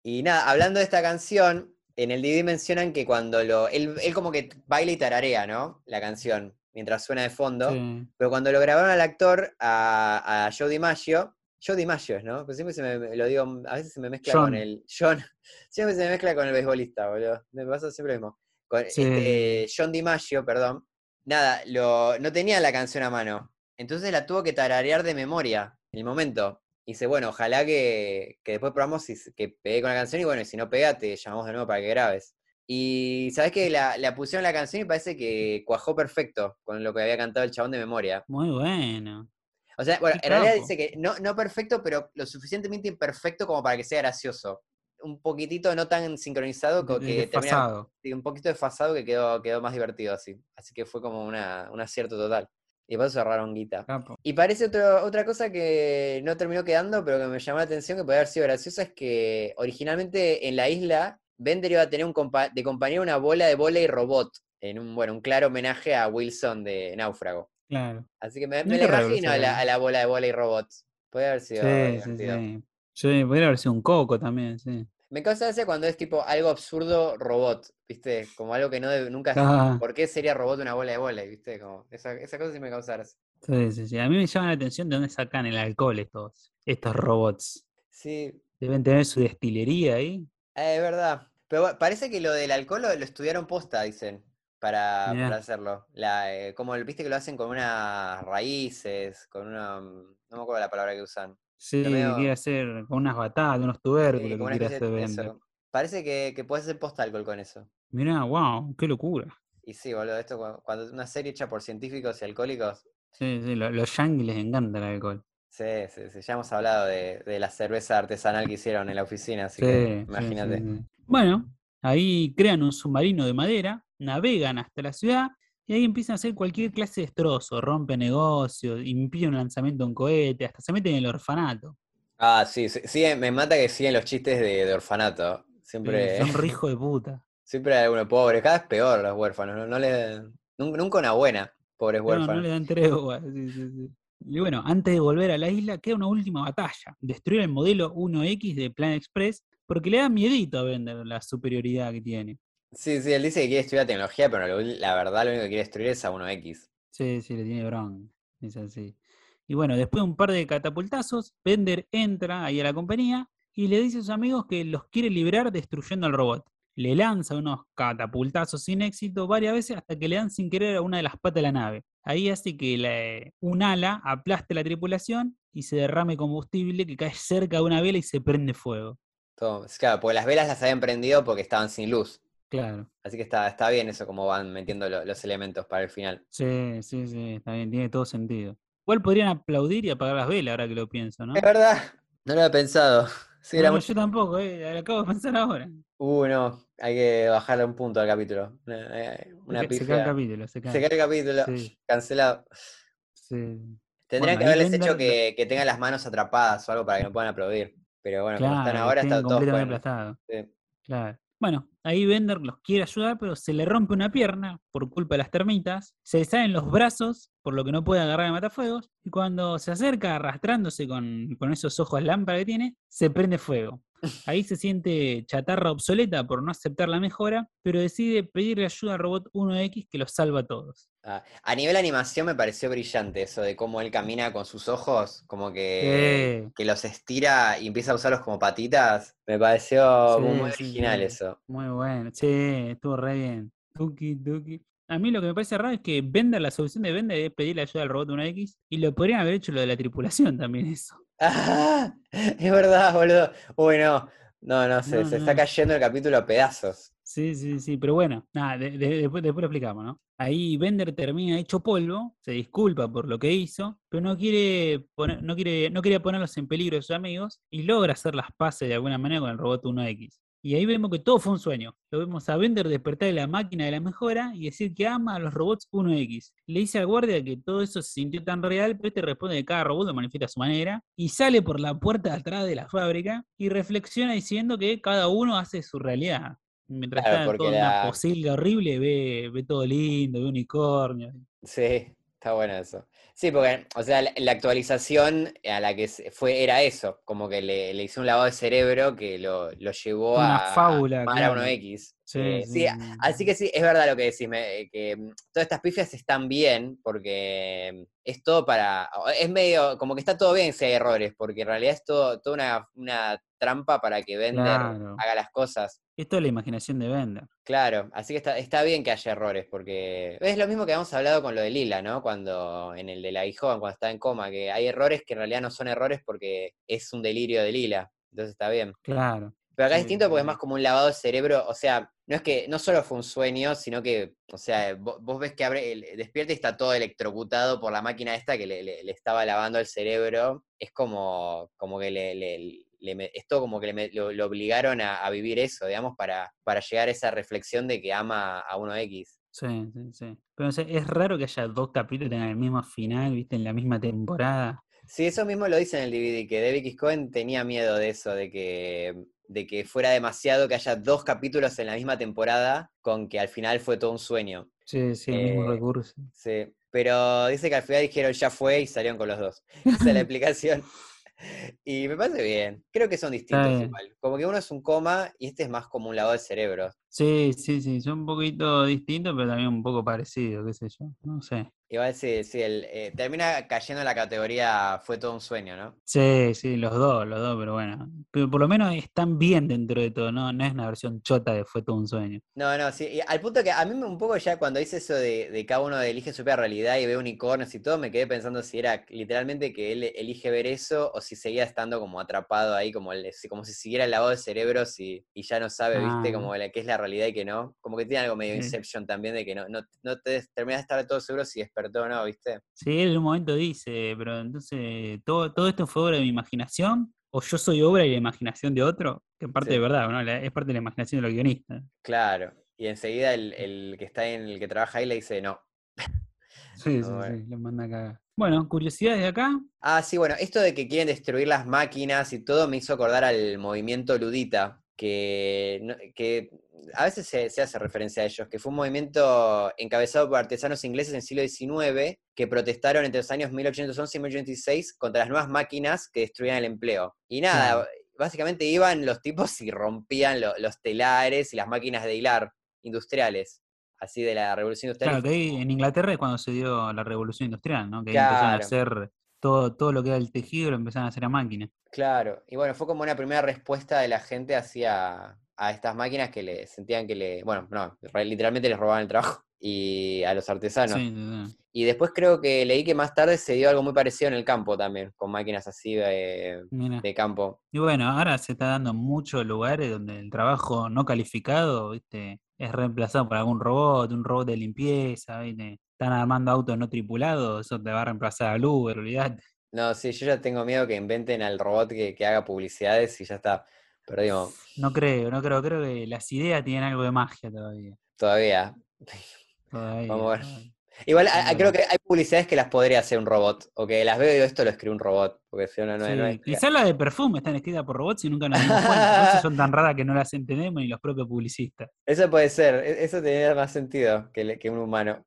B: Y nada, hablando de esta canción, en el DVD mencionan que cuando lo. Él, él como que baila y tararea, ¿no? La canción, mientras suena de fondo.
A: sí.
B: Pero cuando lo grabaron al actor, a, a Joe DiMaggio, Joe DiMaggio, ¿no? Pues siempre se me lo digo, a veces se me mezcla
A: John.
B: con el. John. Siempre se me mezcla con el beisbolista, boludo. Me pasa siempre lo mismo. Con
A: Sí.
B: este, John DiMaggio, perdón. Nada, lo, no tenía la canción a mano. Entonces la tuvo que tararear de memoria en el momento. Y dice, bueno, ojalá que, que después probamos si, que pegue con la canción y bueno, y si no pega, te llamamos de nuevo para que grabes. Y sabes que la, la pusieron la canción y parece que cuajó perfecto con lo que había cantado el chabón de memoria.
A: Muy bueno.
B: O sea, bueno,
A: Qué
B: en realidad dice que no, no perfecto, pero lo suficientemente imperfecto como para que sea gracioso. Un poquitito no tan sincronizado que termina un poquito desfasado que quedó, quedó más divertido así. Así que fue como una, un acierto total. Y por eso cerraron guita.
A: Capo.
B: Y parece otro- otra cosa que no terminó quedando, pero que me llamó la atención, que puede haber sido graciosa, es que originalmente en la isla, Bender iba a tener un compa- de compañero una bola de bola y robot, en un, bueno, un claro homenaje a Wilson de Náufrago.
A: Claro.
B: Así que me,
A: No
B: me la imagino a la, a la bola de bola y robot. Puede haber sido
A: Sí, sí, sí. Sí, podría haber sido un coco también, sí.
B: Me causa gracia cuando es tipo algo absurdo robot, ¿viste? Como algo que no debe- nunca...
A: Ah,
B: ¿Por qué sería robot una bola de bola? ¿Viste? Como esa, esa cosa sí me causa gracia.
A: sí, sí, sí. A mí me llama la atención de dónde sacan el alcohol estos, estos robots.
B: Sí,
A: Deben tener su destilería ahí.
B: Eh, Es verdad. Pero parece que lo del alcohol lo, lo estudiaron posta, dicen, para, para hacerlo. La, eh, como el- viste que lo hacen con unas raíces, con una. mm, No me acuerdo la palabra que usan.
A: Sí,
B: medio-
A: quiere hacer unas batatas, unos
B: Sí,
A: tubérculos
B: como
A: que hacer vender.
B: Parece que, que puedes hacer posta alcohol con eso.
A: Mirá, wow, qué locura.
B: Y sí, boludo, esto cu- cuando una serie hecha por científicos y alcohólicos.
A: Sí, sí, lo- los yankees les encanta el alcohol.
B: Sí, sí, sí, ya hemos hablado de, de la cerveza artesanal que hicieron en la oficina, así
A: Sí,
B: que
A: sí, sí,
B: imagínate.
A: sí. Bueno, ahí crean un submarino de madera, navegan hasta la ciudad y ahí empiezan a hacer cualquier clase de destrozo, rompen negocios, impiden un lanzamiento de un cohete, hasta se meten en el orfanato.
B: Ah, sí, sí, sí, me mata que siguen los chistes de, de orfanato. Siempre.
A: Son re hijo de puta.
B: Siempre hay alguno pobre, cada vez peor los huérfanos, no, no nunca una buena, pobres
A: No, no
B: huérfanos.
A: le dan tregua. sí, sí, sí. Y bueno, antes de volver a la isla, queda una última batalla. Destruir el modelo 1X de Plan Express, porque le da miedito a vender la superioridad que tiene.
B: Sí, sí, él dice que quiere estudiar tecnología, pero lo- la verdad lo único que quiere destruir es a 1X.
A: Sí, sí, le tiene bronca. Es así. Y bueno, después de un par de catapultazos, Bender entra ahí a la compañía y le dice a sus amigos que los quiere liberar destruyendo al robot. Le lanza unos catapultazos sin éxito varias veces hasta que le dan sin querer a una de las patas de la nave. Ahí hace que la- un ala aplaste la tripulación y se derrame combustible que cae cerca de una vela y se prende fuego.
B: Todo, claro, porque las velas las habían prendido porque estaban sin luz.
A: Claro.
B: Así que está, está bien eso como van metiendo lo- los elementos para el final.
A: Sí, sí, sí, está bien, tiene todo sentido. Igual podrían aplaudir y apagar las velas ahora que lo pienso, ¿no?
B: Es verdad, no lo había pensado. Sí, era
A: No,
B: muy-
A: yo tampoco, eh, lo acabo de pensar ahora.
B: Uh, no, hay que bajarle un punto al capítulo. Una, eh, una
A: se, se cae el capítulo, se cae.
B: Se cae el capítulo,
A: Sí.
B: cancelado.
A: Sí.
B: Tendrían
A: Bueno,
B: que haberles hecho que, que tengan las manos atrapadas o algo para que no puedan aplaudir. Pero bueno, como están
A: Claro,
B: ahora,
A: estén
B: está todo
A: completamente
B: bueno.
A: aplastados.
B: Sí.
A: Claro. Bueno, ahí Bender los quiere ayudar, pero se le rompe una pierna por culpa de las termitas. Se le salen los brazos, por lo que no puede agarrar el matafuegos. Y cuando se acerca arrastrándose con, con esos ojos lámpara que tiene, se prende fuego. Ahí se siente chatarra obsoleta por no aceptar la mejora, pero decide pedirle ayuda al robot 1X que los salva a todos.
B: Ah, a nivel animación me pareció brillante eso de cómo él camina con sus ojos, como que,
A: Sí.
B: que los estira y empieza a usarlos como patitas. Me pareció muy,
A: Sí,
B: muy
A: sí,
B: original
A: sí.
B: eso.
A: Muy bueno, sí, estuvo re bien. Tuki, tuki. A mí lo que me parece raro es que Bender, la solución de Bender es pedirle ayuda al robot 1X y lo podrían haber hecho lo de la tripulación también eso.
B: ¡Ah! Es verdad, boludo. Uy, no. No, no sé,
A: No,
B: se está cayendo el capítulo a pedazos.
A: Sí, sí, sí, pero bueno, nada, de- de- después, después lo explicamos, ¿no? Ahí Bender termina hecho polvo, se disculpa por lo que hizo, pero no quiere, poner, no quiere, no quería ponerlos en peligro a sus amigos y logra hacer las paces de alguna manera con el robot 1X. Y ahí vemos que todo fue un sueño. Lo vemos a Bender despertar de la máquina de la mejora y decir que ama a los robots 1X. Le dice al guardia que todo eso se sintió tan real, pero este responde que cada robot lo manifiesta a su manera y sale por la puerta de atrás de la fábrica y reflexiona diciendo que cada uno hace su realidad. Mientras
B: Claro,
A: está en una
B: la-
A: posilga horrible, ve, ve todo lindo, ve unicornio.
B: Sí, Está bueno eso. Sí, porque, o sea, la, la actualización a la que se fue era eso, como que le, le hizo un lavado de cerebro que lo, lo llevó
A: Una
B: a
A: fábula, claro.
B: a uno X.
A: Sí,
B: Eh,
A: sí,
B: sí, así
A: sí.
B: que sí, es verdad lo que decís, me- eh, que mm, todas estas pifias están bien, porque es todo para, es medio, como que está todo bien si hay errores, porque en realidad es todo, toda una, una trampa para que Bender
A: Claro.
B: haga las cosas.
A: Esto es la imaginación de Bender.
B: Claro, así que está, está bien que haya errores, porque es lo mismo que habíamos hablado con lo de Lila, ¿no? Cuando en el de la joven, cuando está en coma, que hay errores que en realidad no son errores porque es un delirio de Lila, entonces está bien.
A: Claro.
B: Pero acá es distinto porque es más como un lavado de cerebro, o sea, no es que no solo fue un sueño, sino que, o sea, vo- vos, ves que abre, el- despierta y está todo electrocutado por la máquina esta que le, le- le estaba lavando el cerebro. Es como, como que le, le- esto como que le lo, lo obligaron a, a vivir eso, digamos, para, para llegar a esa reflexión de que ama a uno X.
A: Sí, sí, sí. Pero no sé, es raro que haya dos capítulos tengan el mismo final, viste, en la misma temporada.
B: Sí, eso mismo lo dice en el DVD, que David X. Cohen tenía miedo de eso, de que, de que fuera demasiado que haya dos capítulos en la misma temporada con que al final fue todo un sueño.
A: Sí, sí, el mismo
B: Eh,
A: recurso.
B: Sí, pero dice que al final dijeron ya fue y salieron con los dos. Esa es la explicación. Y me parece bien. Creo que son distintos igual. Como que uno es un coma y este es más como un lavado de cerebro.
A: Sí, sí, sí, son un poquito distintos, pero también un poco parecidos, qué sé yo. No sé.
B: Igual sí, sí, el, eh, termina cayendo en la categoría fue todo un sueño, ¿no?
A: Sí, sí, los dos, los dos, pero bueno. Pero por lo menos están bien dentro de todo, ¿no? No es una versión chota de Fue todo un sueño.
B: No, no, sí. y al punto que a mí un poco ya cuando dice eso de, de cada uno elige su propia realidad y ve unicornios y todo, me quedé pensando si era literalmente que él elige ver eso o si seguía estando como atrapado ahí, como, el- si- como si siguiera el lavado de cerebros y, y ya no sabe, ¿viste?
A: Ah.
B: Como la, qué es la realidad y que no. Como que tiene algo medio. Inception también de que no, no, no te terminas de estar todo seguro si despertó o no, ¿viste?
A: Sí, él en un momento dice, pero entonces, ¿todo, todo esto fue obra de mi imaginación? ¿O yo soy obra y la imaginación de otro? Que en parte
B: Sí.
A: de verdad, ¿no? Es parte de la imaginación de los guionistas.
B: Claro. Y enseguida el, el que está en el que trabaja ahí le dice no.
A: Sí, sí,
B: bueno.
A: sí, lo manda a cagar. Bueno, curiosidades de acá.
B: Ah, sí, bueno, esto de que quieren destruir las máquinas y todo me hizo acordar al movimiento ludita, que, que a veces se, se hace referencia a ellos, que fue un movimiento encabezado por artesanos ingleses en el siglo XIX que protestaron entre los años 1811 y 1816 contra las nuevas máquinas que destruían el empleo. Y nada,
A: Claro.
B: básicamente iban los tipos y rompían lo- los telares y las máquinas de hilar industriales, así de la revolución industrial.
A: Claro, que ahí en Inglaterra es cuando se dio la revolución industrial, ¿no? Que ahí empezaron a
B: Claro.
A: hacer todo, todo lo que era el tejido, lo empezaron a hacer a máquina.
B: Claro, y bueno, fue como una primera respuesta de la gente hacia a estas máquinas que le sentían que le, bueno, no, literalmente les robaban el trabajo y a los artesanos.
A: Sí, sí, sí.
B: Y después creo que leí que más tarde se dio algo muy parecido en el campo también, con máquinas así de, de campo.
A: Y bueno, ahora se está dando muchos lugares donde el trabajo no calificado, ¿viste? Es reemplazado por algún robot, un robot de limpieza, ¿viste? Están armando autos no tripulados, eso te va a reemplazar al Uber, olvidate.
B: No, sí, yo ya tengo miedo que inventen al robot que, que haga publicidades y ya está. Perdimos
A: No creo, no creo, creo que las ideas tienen algo de magia todavía.
B: todavía.
A: todavía,
B: Vamos a ver.
A: todavía.
B: Igual a- a-
A: Bueno.
B: creo que hay publicidades que las podría hacer un robot, o que las veo y digo, esto lo escribe un robot, porque si no, no,
A: Sí,
B: no es-
A: Quizás las de perfume están escritas por robots y nunca nos dimos cuenta. Son tan raras que no las entendemos ni los propios publicistas.
B: Eso puede ser, e- eso tendría más sentido que, le- que un humano.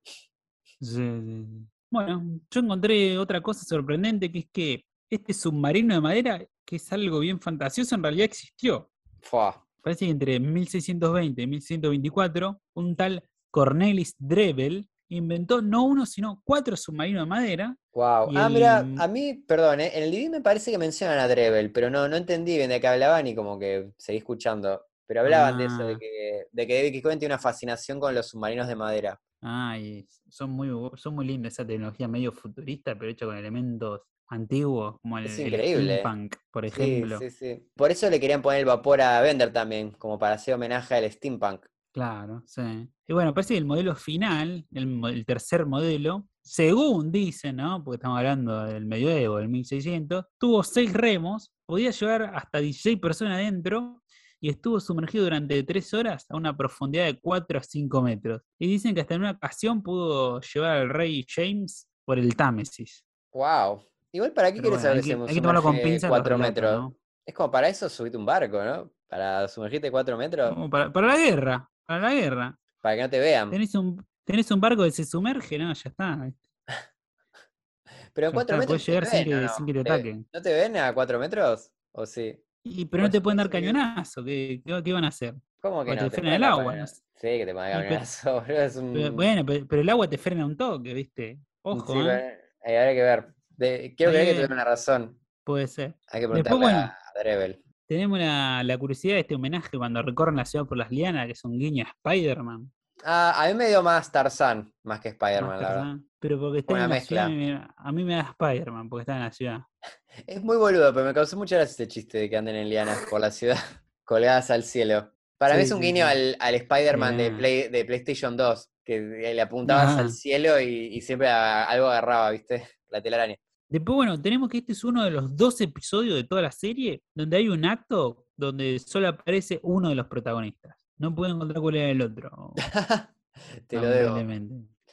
A: Sí. Bueno, yo encontré otra cosa sorprendente que es que este submarino de madera, que es algo bien fantasioso, en realidad existió.
B: Fua.
A: Parece que entre 1620 y 1624, un tal Cornelis Drebbel inventó no uno, sino cuatro submarinos de madera.
B: Wow. Ah, mira, a mí, perdón, eh, en el DVD me parece que mencionan a Drevel, pero no, no entendí bien de qué hablaban y como que seguí escuchando. Pero hablaban de eso, de
A: Ah.
B: que, de que David. Cohen tiene una fascinación con los submarinos de madera.
A: Ay, son muy, son muy lindas esa tecnología medio futurista, pero hecha con elementos antiguos, como el, el steampunk, por
B: Sí,
A: ejemplo.
B: sí, sí. Por eso le querían poner el vapor a Bender también, como para hacer homenaje al steampunk.
A: Claro, sí. Y bueno, parece que el modelo final, el, tercer modelo, según dicen, ¿no? Porque estamos hablando del medioevo, del 1600, tuvo seis remos, podía llevar hasta 16 personas adentro y estuvo sumergido durante tres horas a una profundidad de 4 a 5 metros. Y dicen que hasta en una ocasión pudo llevar al rey James por el Támesis.
B: Wow. Igual, ¿para qué quieres saber
A: hay
B: si
A: hay que tomarlo con pinzas los
B: cuatro
A: relatos,
B: metros?
A: ¿no?
B: Es como para eso subirte un barco, ¿no? Para sumergirte cuatro metros,
A: Como para, para la guerra, para la guerra.
B: para que no te vean.
A: Tenés un, tenés un barco que se sumerge, no, ya está.
B: Pero en
A: Ya
B: 4
A: está,
B: metros. te
A: llegar sin que-
B: ¿o no?
A: sin que te
B: ¿Te-
A: ataquen.
B: ¿No te ven a 4 metros? ¿O sí?
A: Y, pero no te pueden dar cañonazo, ¿qué, qué, qué van a hacer?
B: ¿Cómo que no?
A: te frena
B: pueden
A: el agua.
B: Sí, que te pueden
A: pero-
B: cañonazo, boludo, es un...
A: Pero, bueno, pero, pero el agua te frena un toque, ¿viste? Ojo,
B: Sí,
A: ¿eh?
B: eh, habrá que ver. De- quiero
A: Hay
B: creer
A: que
B: tuviera una razón.
A: Puede ser.
B: Hay que
A: Después,
B: preguntarle
A: bueno.
B: a Drevel.
A: Tenemos la, la curiosidad de este homenaje cuando recorren la ciudad por las lianas, que es un guiño a Spider-Man.
B: Ah, a mí me dio más Tarzán, más que Spider-Man, la verdad.
A: Pero porque está
B: Una
A: en la
B: mezcla.
A: ciudad, a mí me da Spider-Man, porque está en la ciudad.
B: Es muy boludo, pero me causó mucha gracia este chiste de que anden en lianas por la ciudad, colgadas al cielo. Para mí es un
A: sí,
B: guiño
A: sí.
B: al, al Spider-Man de. Play, de PlayStation 2, que le apuntabas
A: Ajá.
B: al cielo y, y siempre a- algo agarraba, ¿viste? La telaraña.
A: Después, bueno, tenemos que este es uno de los dos episodios de toda la serie donde hay un acto donde solo aparece uno de los protagonistas. No puedo encontrar cuál era el otro.
B: Te lo debo.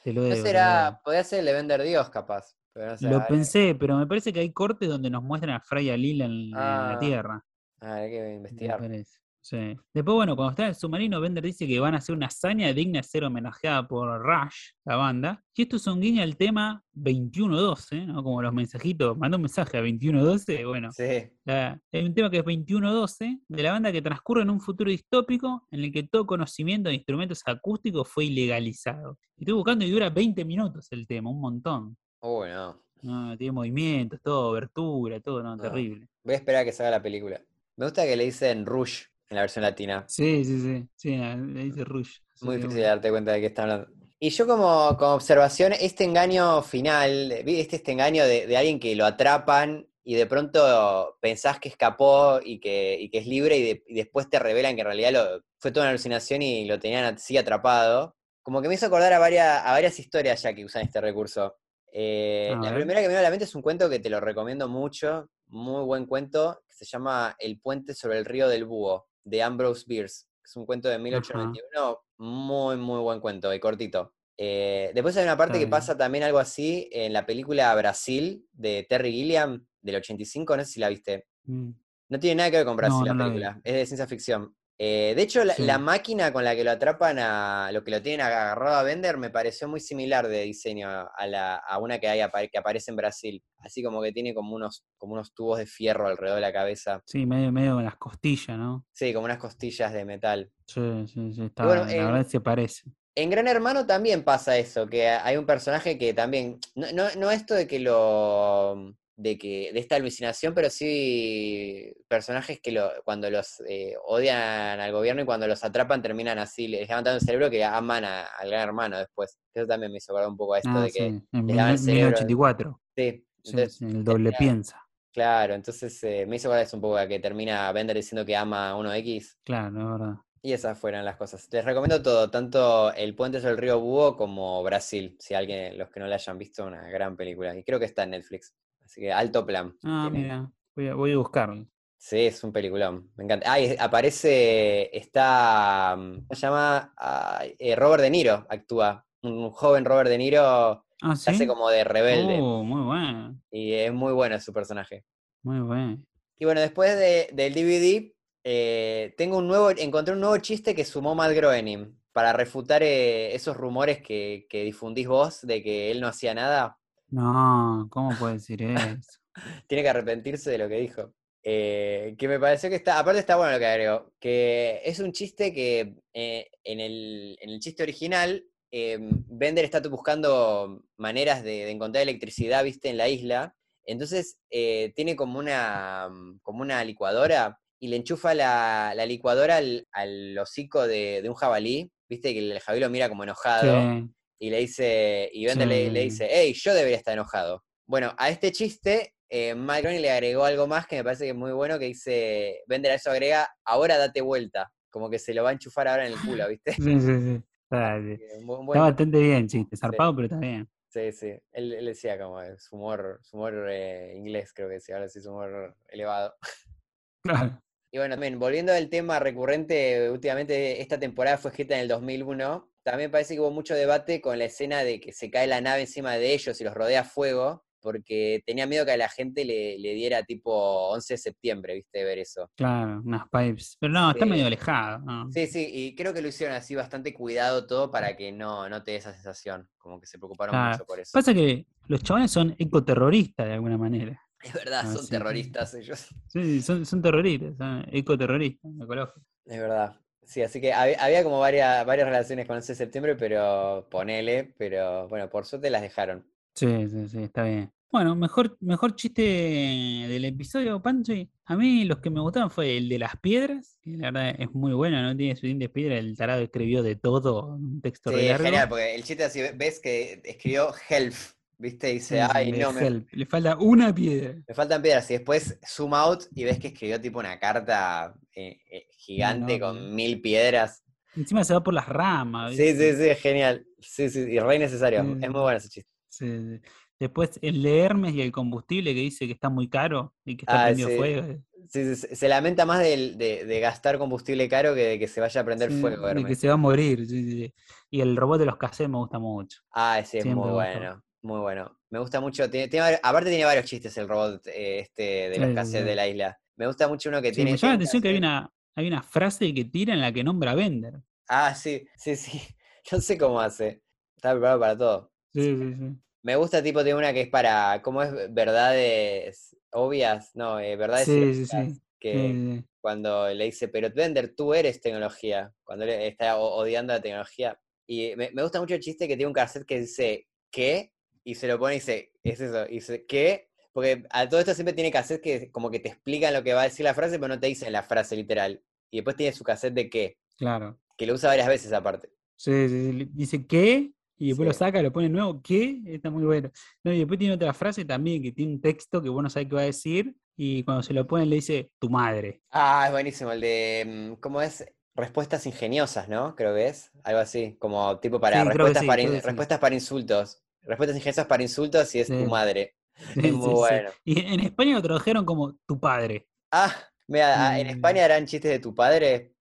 A: Te lo debo.
B: será, podría ser el de Vender Dios, capaz. Pero
A: Lo pensé, pero me parece que hay cortes donde nos muestran a Fray y a Lila en, en
B: Ah,
A: la Tierra.
B: a ver, hay que
A: me
B: investigar.
A: parece. Sí. Después, bueno, cuando está en el submarino, Bender dice que van a hacer una hazaña digna de ser homenajeada por Rush, la banda. Y esto es un guiño al tema 2112, ¿no? Como los mensajitos. Mandó un mensaje a 2112. Bueno,
B: Sí.
A: la- hay un tema que es 2112 de la banda que transcurre en un futuro distópico en el que todo conocimiento de instrumentos acústicos fue ilegalizado. Estoy buscando y dura 20 minutos el tema, un montón.
B: Uy, no.
A: No, tiene movimientos, todo, abertura, todo, no,
B: No.
A: terrible.
B: Voy a esperar a que salga la película. Me gusta que le dicen Rush en la versión latina.
A: Sí, sí, sí, sí, le dice Rush.
B: Muy difícil de darte cuenta de qué está hablando. Y yo como, como observación, este engaño final, ¿viste este engaño de, de alguien que lo atrapan y de pronto pensás que escapó y que, y que es libre y, de- y después te revelan que en realidad lo- fue toda una alucinación y lo tenían así atrapado? Como que me hizo acordar a varias, a varias historias ya que usan este recurso. Eh, la primera que me viene a la mente es un cuento que te lo recomiendo mucho, muy buen cuento, que se llama El puente sobre el río del búho, de Ambrose Bierce. Es un cuento de 1891, muy, muy buen cuento y cortito. Eh, después hay una parte que pasa también algo así en la película Brasil de Terry Gilliam del 85, no sé si la viste.
A: Mm.
B: No tiene nada que ver con Brasil
A: No,
B: la
A: no la vi.
B: película, es de ciencia ficción. Eh, de hecho, la,
A: Sí.
B: la máquina con la que lo atrapan a lo que lo tienen agarrado a vender me pareció muy similar de diseño a, la, a una que hay que aparece en Brasil. Así como que tiene como unos, como unos tubos de fierro alrededor de la cabeza.
A: Sí, medio, medio las costillas, ¿no?
B: Sí, como unas costillas de metal.
A: Sí, sí, sí, está,
B: bueno,
A: la
B: en-
A: verdad se parece.
B: En Gran Hermano también pasa eso, que hay un personaje que también, no, no, no esto de que lo, de que, de esta alucinación, pero sí personajes que lo, cuando los eh, odian al gobierno y cuando los atrapan terminan así, les levantando el cerebro que aman a- al Gran Hermano después. Eso también me hizo acordar un poco a esto
A: Ah,
B: de
A: sí,
B: que,
A: en
B: le
A: mil-
B: daban el cerebro.
A: 1984.
B: sí,
A: Sí,
B: entonces,
A: sí, el doble
B: termina-
A: piensa.
B: claro, entonces eh, me hizo acordar eso un poco a que termina Bender diciendo que ama a 1X.
A: Claro, es verdad.
B: Y esas fueron las cosas. Les recomiendo todo, tanto El Puente sobre el Río Búho como Brasil, si alguien, los que no la hayan visto, una gran película. Y creo que está en Netflix. Así que alto plan.
A: Ah,
B: Tiene-
A: mira, voy a, voy a buscarlo.
B: Sí, es un peliculón. Me encanta. Ah, y aparece, está, mm, ¿cómo se llama? Ah, eh, Robert De Niro actúa. Un joven Robert De Niro
A: Ah,
B: se hace como de rebelde.
A: Oh, muy bueno,
B: Y es muy bueno su personaje.
A: muy bueno.
B: Y bueno, después de- del DVD, eh, tengo un nuevo, encontré un nuevo chiste que sumó Matt Groening para refutar eh, esos rumores que, que difundís vos de que él no hacía nada.
A: No, ¿cómo puede decir eso?
B: Tiene que arrepentirse de lo que dijo. Eh, que me pareció que está, aparte está bueno lo que agregó, que es un chiste que eh, en, el, en el chiste original, eh, Bender está buscando maneras de, de encontrar electricidad, viste, en la isla. Entonces eh, tiene como una, como una licuadora y le enchufa la, la licuadora al, al hocico de, de un jabalí, viste, que el jabalí lo mira como enojado
A: Sí,
B: y le dice, y Bender le, dice, hey, yo debería estar enojado. Bueno, a este chiste, eh, Groening le agregó algo más que me parece que es muy bueno, que dice, Bender a eso agrega, ahora date vuelta, como que se lo va a enchufar ahora en el culo, ¿viste?
A: sí, sí, sí. Sí.
B: Eh,
A: Está bastante bien, chiste, zarpado, pero está bien.
B: sí, sí, él, él decía como eh, su humor, su humor eh, inglés, creo que decía, ahora sí, su humor elevado.
A: Claro.
B: Y bueno, también, volviendo al tema recurrente, últimamente esta temporada fue escrita en el 2001, también parece que hubo mucho debate con la escena de que se cae la nave encima de ellos y los rodea fuego, porque tenía miedo que a la gente le, le diera tipo 11 de septiembre, ¿viste? Ver eso.
A: Claro, unas pipes. Pero no, está
B: Sí.
A: medio alejado. ¿no?
B: Sí, sí, y creo que lo hicieron así bastante cuidado todo para que no, no te dé esa sensación, como que se preocuparon
A: Claro.
B: mucho por eso.
A: Pasa que los chavales son ecoterroristas de alguna manera.
B: Es verdad,
A: Ah,
B: son
A: sí,
B: terroristas ellos.
A: Sí, sí, son, son terroristas, son ecoterroristas, ecológicos.
B: Es verdad. Sí, así que hab- había, como varias, varias relaciones con 11 de septiembre, pero ponele, pero bueno, por suerte las dejaron.
A: Sí, sí, sí, está bien. Bueno, mejor, mejor chiste del episodio, Panchi. A mí los que me gustaban fue el de las piedras, que la verdad es muy bueno, no tiene su de piedra, el tarado escribió de todo, un texto
B: Sí,
A: re
B: es
A: largo.
B: genial, porque el chiste así, ves que escribió Health, ¿viste?
A: Sí,
B: dice,
A: sí,
B: ay, no, me,
A: Le falta una piedra.
B: me faltan piedras. Y después zoom out y ves que escribió tipo una carta eh, eh, gigante con mil piedras.
A: Encima se va por las ramas.
B: Sí,
A: ¿viste?
B: sí, sí, es genial. Sí, sí, y re necesario.
A: Sí,
B: Es
A: sí.
B: muy bueno ese chiste.
A: Sí, sí. Después el de Hermes y el combustible que dice que está muy caro y que está
B: Ah,
A: prendido
B: sí.
A: fuego.
B: Sí, sí, se- lamenta más de, de gastar combustible caro que de que se vaya a prender
A: Sí,
B: fuego,
A: de que
B: Hermes.
A: se va a morir. sí, sí, sí. Y el robot de los cassettes me gusta mucho.
B: Ah, sí, es muy bueno, muy bueno. Me gusta mucho. Tiene, tiene vari- aparte tiene varios chistes el robot eh, este de los
A: Sí, sí,
B: de la isla. Me gusta mucho uno que
A: Sí,
B: tiene.
A: me llama la atención que hay una, hay una frase que tira en la que nombra a Bender.
B: Ah, sí, sí, sí. No sé cómo hace. Está preparado para todo.
A: Sí, sí, sí.
B: Me gusta, tipo, tiene una que es para. ¿Cómo es? Verdades obvias. No, eh, verdades
A: Sí, sí.
B: Que cuando le dice, pero Bender, tú eres tecnología. Cuando él está odiando la tecnología. Y me, me gusta mucho el chiste que tiene un cassette que dice, ¿qué? Y se lo pone y dice, es eso. Y dice, ¿qué? Porque a todo esto siempre tiene cassette que como que te explican lo que va a decir la frase, pero no te dicen la frase literal. Y después tiene su cassette de qué,
A: Claro.
B: que lo usa varias veces aparte.
A: Sí, sí, Dice ¿qué? Y después lo saca, lo pone nuevo, ¿qué? Está muy bueno. No, y después tiene otra frase también que tiene un texto que vos no sabés qué va a decir. Y cuando se lo pone le dice tu madre.
B: Ah, es buenísimo, el de, mm, ¿cómo es? Respuestas ingeniosas, ¿no? Creo que es, algo así, como tipo para
A: Sí,
B: respuestas,
A: sí,
B: para, in- respuestas para insultos. Respuestas ingeniosas para insultos y es tu madre.
A: Sí,
B: Es muy
A: sí,
B: bueno.
A: Y en España lo tradujeron como tu padre.
B: Ah, mira, ah, en. España harán chistes de tu padre.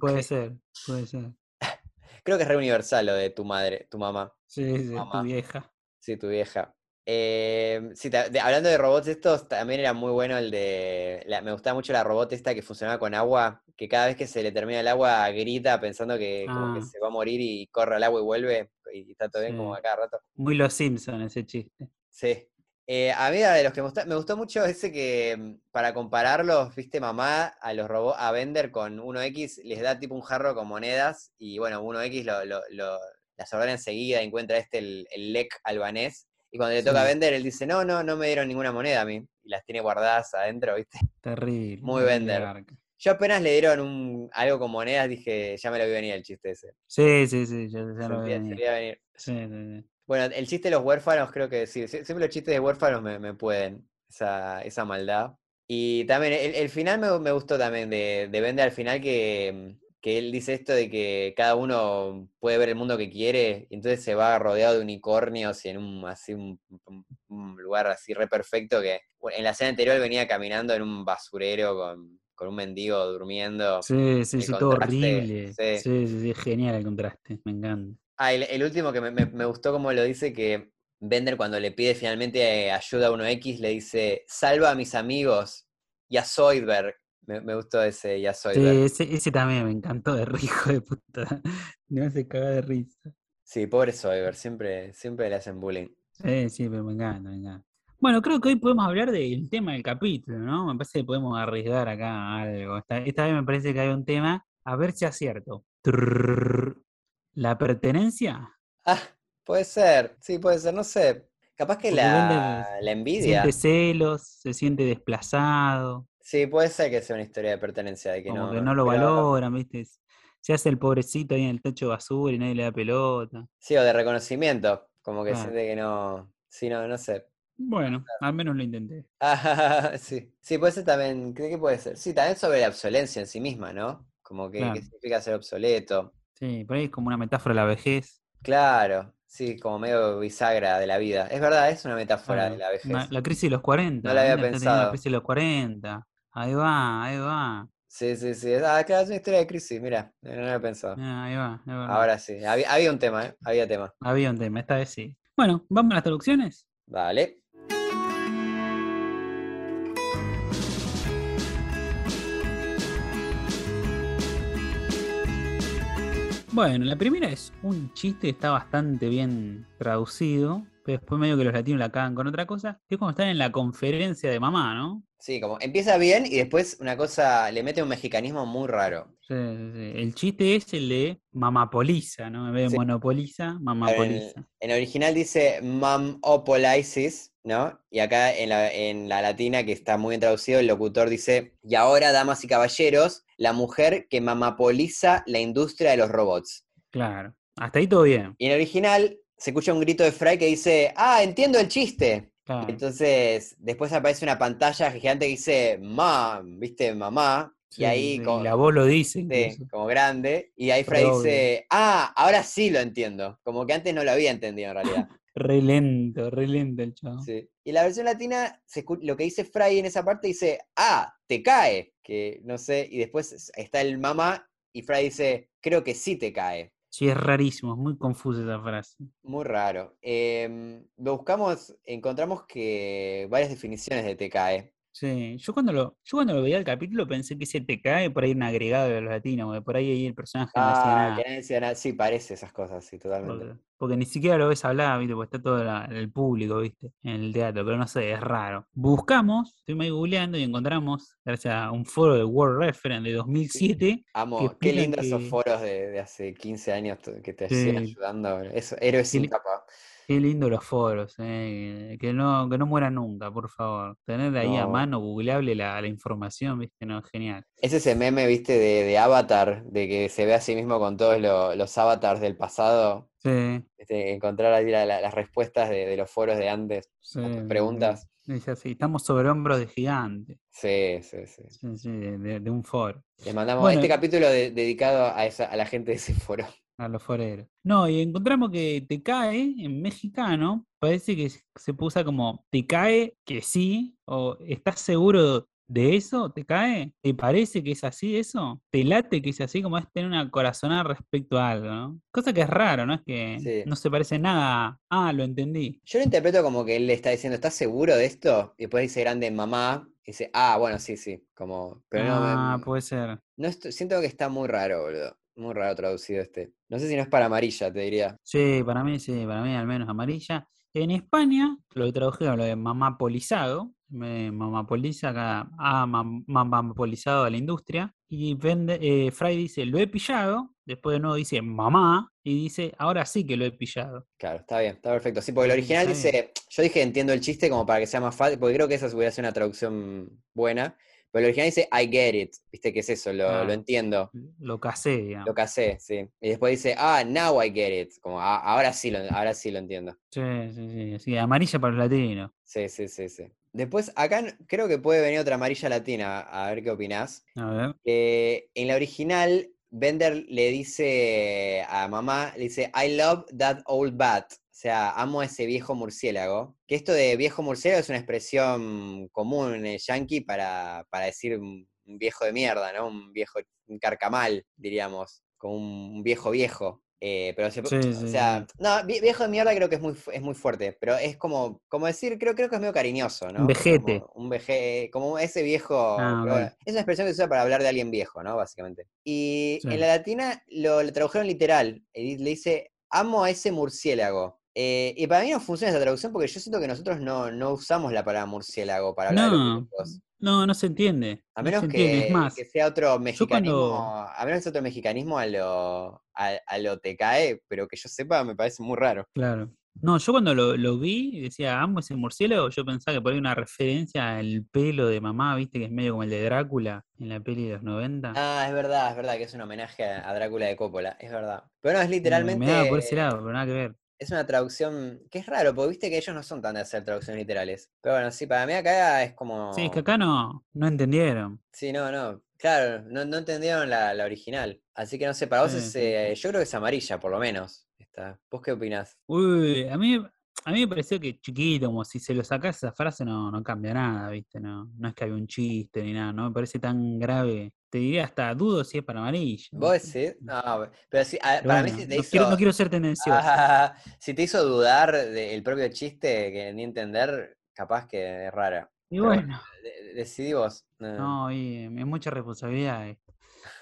A: Puede ser, puede ser.
B: Creo que es re universal lo de tu madre, tu mamá.
A: Sí, sí,
B: Mamá.
A: tu vieja.
B: Sí, tu vieja. Eh, sí, de- hablando de robots estos, también era muy bueno el de... la- me gustaba mucho la robot esta que funcionaba con agua, que cada vez que se le termina el agua grita pensando que como que
A: Ah.
B: se va a morir y corre al agua y vuelve y está todo bien como a cada rato.
A: Muy los Simpson ese chiste.
B: Sí. Eh, a mí de los que me gustó, me gustó mucho ese que mm, para compararlos, viste, mamá a los robots, a Bender con 1X, les da tipo un jarro con monedas y bueno, 1X lo, lo, lo- las ordena enseguida, encuentra este el, el lec albanés y cuando le toca a
A: Sí.
B: Bender, él dice, no, no, no me dieron ninguna moneda a mí y las tiene guardadas adentro, viste.
A: Terrible.
B: Muy Bender. Yo apenas le dieron un, algo con monedas, dije, ya me lo vi venir el chiste ese.
A: Sí, sí, sí, ya, ya lo
B: veía venir.
A: Sí, sí, sí.
B: Bueno, el chiste de los huérfanos creo que sí, sie- siempre los chistes de huérfanos me, me pueden, esa, esa maldad. Y también el, el final me, me gustó también de, de Bender al final que, que él dice esto de que cada uno puede ver el mundo que quiere, y entonces se va rodeado de unicornios y en un así un, lugar así re perfecto que bueno, en la escena anterior venía caminando en un basurero con, con un mendigo durmiendo.
A: Sí, sí, sí, todo horrible.
B: sí.
A: Sí, sí, sí, genial el contraste, me encanta.
B: Ah, el, el último que me, me- me gustó como lo dice que Bender cuando le pide finalmente eh, ayuda a 1X le dice, salva a mis amigos y a Zoidberg. Me, me gustó ese y a
A: Sí,
B: Zoidberg.
A: ese, ese también me encantó de hijo de puta. Me hace cagar de risa.
B: Sí, pobre Zoidberg, siempre, siempre le hacen bullying.
A: Sí, sí, pero me encanta, me encanta. Bueno, creo que hoy podemos hablar del tema del capítulo, ¿no? Me parece que podemos arriesgar acá algo. Esta, esta vez me parece que hay un tema, a ver si acierto. Trrr. ¿La pertenencia?
B: Ah, puede ser, sí, puede ser, no sé. Capaz que la, envidia.
A: Siente celos, se siente desplazado,
B: Sí, puede ser que sea una historia de pertenencia, de que
A: como
B: no,
A: que no lo
B: pero-
A: valoran, ¿viste? Se hace el pobrecito ahí en el techo de basura y nadie le da pelota.
B: Sí, o de reconocimiento, como que siente que no. Sí, no, no sé.
A: Bueno, al menos lo intenté.
B: Ah, sí. Sí, puede ser también. ¿Qué, qué puede ser? Sí, también sobre la obsolencia en sí misma, ¿no? Como que
A: Claro.
B: qué significa ser obsoleto.
A: Sí, por ahí es como una metáfora de la vejez.
B: Claro, sí, como medio bisagra de la vida. Es verdad, es una metáfora
A: Claro,
B: de la vejez.
A: una- la crisis de los 40.
B: No la había pensado.
A: La crisis de los 40. Ahí va, ahí va.
B: Sí, sí, sí. Ah, claro, es una historia de crisis, mira, no lo había pensado.
A: Ah, Ahí va, es verdad.
B: Ahora sí, había, había un tema, ¿eh? Había tema.
A: Había un tema, esta vez sí. Bueno, vamos a las traducciones.
B: Vale.
A: Bueno, la primera es un chiste que está bastante bien traducido, pero después medio que los latinos la cagan con otra cosa, que es cuando están en la conferencia de mamá, ¿no?
B: Sí, como empieza bien y después una cosa, le mete un mexicanismo muy raro.
A: Sí, sí, sí. El chiste es el de mamapoliza, ¿no? En vez de monopoliza,
B: Claro, En,
A: mamapoliza.
B: en original dice mamopolisis, ¿no? Y acá en la, en la latina, que está muy bien traducido, el locutor dice, y ahora, damas y caballeros, la mujer que mamapoliza la industria de los robots.
A: Claro. Hasta ahí todo bien.
B: Y en original se escucha un grito de Fry que dice, ah, entiendo el chiste.
A: Claro.
B: Entonces, después aparece una pantalla gigante que dice, mam, ¿viste? Mamá.
A: Sí,
B: y ahí,
A: sí,
B: como,
A: la voz lo dice.
B: sí, como grande. Y ahí Fry dice, ah, ahora sí lo entiendo. Como que antes no lo había entendido en realidad.
A: Re lento, re lento el chavo.
B: Sí. Y la versión latina, se lo que dice Fry en esa parte dice, ah, te cae. Que no sé. Y después está el mamá y Fry dice, creo que sí te cae.
A: Sí, es rarísimo, es muy confusa esa frase.
B: Muy raro. Em, lo buscamos, encontramos que varias definiciones de te cae.
A: Sí, yo cuando lo, yo cuando lo veía el capítulo pensé que ese te cae por ahí un agregado de los latinos, porque por ahí, ahí el personaje no hacía
B: Ah,
A: nada.
B: Sí, parece esas cosas, sí, totalmente.
A: Porque, porque ni siquiera lo ves hablar, ¿viste? Porque está todo la- el público, ¿viste? En el teatro, pero no sé, es raro. Buscamos, estuvimos ahí googleando y encontramos, gracias a un foro de World Reference de 2007,
B: Amo,
A: que
B: qué lindos esos foros de, de hace 15 años que te
A: Sí.
B: siguen ayudando. Eso, héroes sin capa.
A: Qué lindo los foros, eh, que no, que no mueran nunca, por favor. Tener ahí a
B: No.
A: mano googleable la, la información, ¿viste? No, genial.
B: Es ese meme, viste, de, de Avatar, de que se ve a sí mismo con todos lo- los avatars del pasado.
A: Sí,
B: este, encontrar ahí la- la- las respuestas de, de los foros de antes
A: sí.
B: preguntas.
A: Dice así, estamos sobre hombros de gigante.
B: Sí, sí, sí.
A: Sí, sí, de, un foro.
B: Les mandamos
A: Bueno,
B: este capítulo de- dedicado a, esa, a la gente de ese foro.
A: A los foreros. No, y encontramos que te cae en mexicano, parece que se puso como te cae que sí, o estás seguro de eso, te cae, te parece que es así eso, te late que es así, como es tener una corazonada respecto a algo, ¿no? Cosa que es raro, ¿no? Es que
B: Sí.
A: no se parece nada. Ah, lo entendí.
B: Yo lo interpreto como que él le está diciendo, ¿estás seguro de esto? Y después dice grande mamá, y dice, ah, bueno, sí, sí. Como, pero no, me-
A: ah, puede ser.
B: no siento que está muy raro, boludo. Muy raro traducido este. No sé si no es para amarilla, te diría.
A: Sí, para mí sí, para mí al menos amarilla. En España lo que tradujeron lo de mamapolizado, me mamapoliza acá, ah, mam- mamapolizado a la industria, y vende, eh, Fry dice, lo he pillado, después de nuevo dice mamá, y dice, ahora sí que lo he pillado.
B: Claro, está bien, está perfecto. Sí, porque el original dice, yo dije entiendo el chiste como para que sea más fácil, porque creo que esa hubiera sido una traducción buena, pero el original dice I get it, viste qué es eso, lo, lo entiendo,
A: Lo casé, digamos.
B: lo casé, sí. Y después dice, ah, now I get it, como "Ah, ahora sí lo, ahora sí lo entiendo.
A: Sí, sí, sí, sí, amarilla para los latinos.
B: Sí, sí, sí, sí. Después, acá creo que puede venir otra amarilla latina, a ver qué opinás.
A: A ver.
B: que en la original, Bender le dice a mamá, le dice, I love that old bat. O sea, amo a ese viejo murciélago. Que esto de viejo murciélago es una expresión común en el yankee para, para decir un viejo de mierda, ¿no? Un viejo, un carcamal, diríamos. Como un, viejo viejo. Eh, pero se-
A: Sí,
B: o
A: sí,
B: sea,
A: sí.
B: no, vie- viejo de mierda creo que es muy, es muy fuerte, pero es como, como decir, creo, creo que es medio cariñoso, ¿no?
A: vejete.
B: Como un veje, como ese viejo,
A: Ah,
B: pero
A: bueno.
B: bueno, es una expresión que se usa para hablar de alguien viejo, ¿no? Básicamente. Y en la latina lo, lo tradujeron literal, le dice, amo a ese murciélago. Eh, y para mí no funciona esa traducción porque yo siento que nosotros no, no usamos la palabra murciélago para hablar de los
A: No, no, se entiende.
B: A
A: no
B: menos
A: entiende,
B: que,
A: es más.
B: que sea otro mexicanismo,
A: cuando-
B: a menos que sea otro mexicanismo a lo, a, a lo te cae, pero que yo sepa me parece muy raro.
A: Claro. No, yo cuando lo, lo vi y decía, amo ese murciélago, yo pensaba que por ahí una referencia al pelo de mamá, viste, que es medio como el de Drácula en la peli de los 90.
B: Ah, es verdad, es verdad que es un homenaje a, Drácula de Coppola, es verdad. Pero no, es
A: Me-
B: literalmente.
A: Me daba por ese lado, pero nada que ver.
B: Es una traducción que es raro, porque viste que ellos no son tan de hacer traducciones literales. Pero bueno, sí, para mí acá es como.
A: Sí, es que acá no, no entendieron.
B: Sí, no, no. Claro, no, no entendieron la, la original. Así que no sé, para vos
A: Sí,
B: es.
A: sí,
B: eh, yo creo que es amarilla, por lo menos. Esta. ¿Vos qué opinás?
A: Uy, a mí, a mí me pareció que chiquito, como si se lo sacás esa frase no, no cambia nada, viste, no, no es que había un chiste ni nada, no me parece tan grave. Te diría hasta dudo si es para amarillo.
B: ¿Vos decís? No, pero sí, a-
A: Pero
B: para
A: bueno,
B: mí si te
A: no,
B: hizo.
A: quiero, no quiero ser tendencioso.
B: Ah, si te hizo dudar del propio chiste que ni entender, capaz que es rara.
A: y
B: pero
A: bueno,
B: De- decidí vos. No,
A: y es mucha responsabilidad. esto.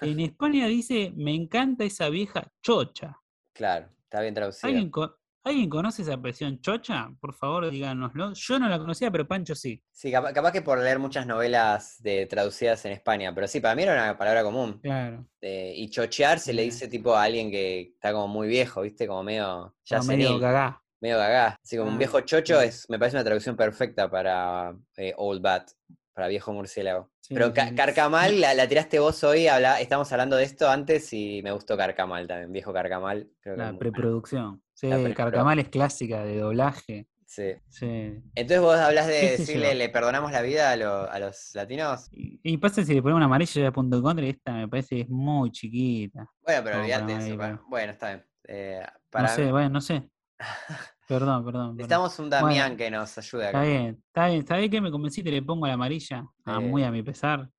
A: En España dice, me encanta esa vieja chocha.
B: Claro, está bien traducido.
A: ¿Alguien, co- ¿Alguien conoce esa expresión chocha? Por favor, díganoslo. Yo no la conocía, pero Pancho sí.
B: Sí, capa- capaz, que por leer muchas novelas de, traducidas en España, pero sí, para mí era una palabra común.
A: Claro.
B: Eh, y chochear se le dice tipo a alguien que está como muy viejo, ¿viste? Como medio, ya
A: Como medio gagá.
B: medio gagá. Así como un
A: Ah,
B: viejo chocho
A: sí.
B: es, me parece una traducción perfecta para eh, Old Bat, para viejo murciélago.
A: Sí,
B: Pero Ca-. Carcamal, la, la tiraste vos hoy, habla, estamos hablando de esto antes y me gustó Carcamal también, viejo Carcamal. Creo
A: La preproducción. Sí. Carcamal es clásica de doblaje.
B: Sí.
A: Sí.
B: Entonces vos hablas de
A: ¿Qué sé
B: decirle, le perdonamos la vida a, lo- a los latinos.
A: Y, y pasa si le ponemos una amarilla ya punto en contra, y esta me parece que es muy chiquita.
B: Bueno, pero olvídate eso. para- Bueno, está bien. Eh,
A: No sé,
B: mí-
A: bueno, no sé. Perdón, perdón.
B: necesitamos un Damián
A: Bueno,
B: que nos ayude
A: Está
B: acá.
A: bien, está bien. ¿Sabés qué me convenciste? Le pongo la amarilla. Ah, muy a mi pesar.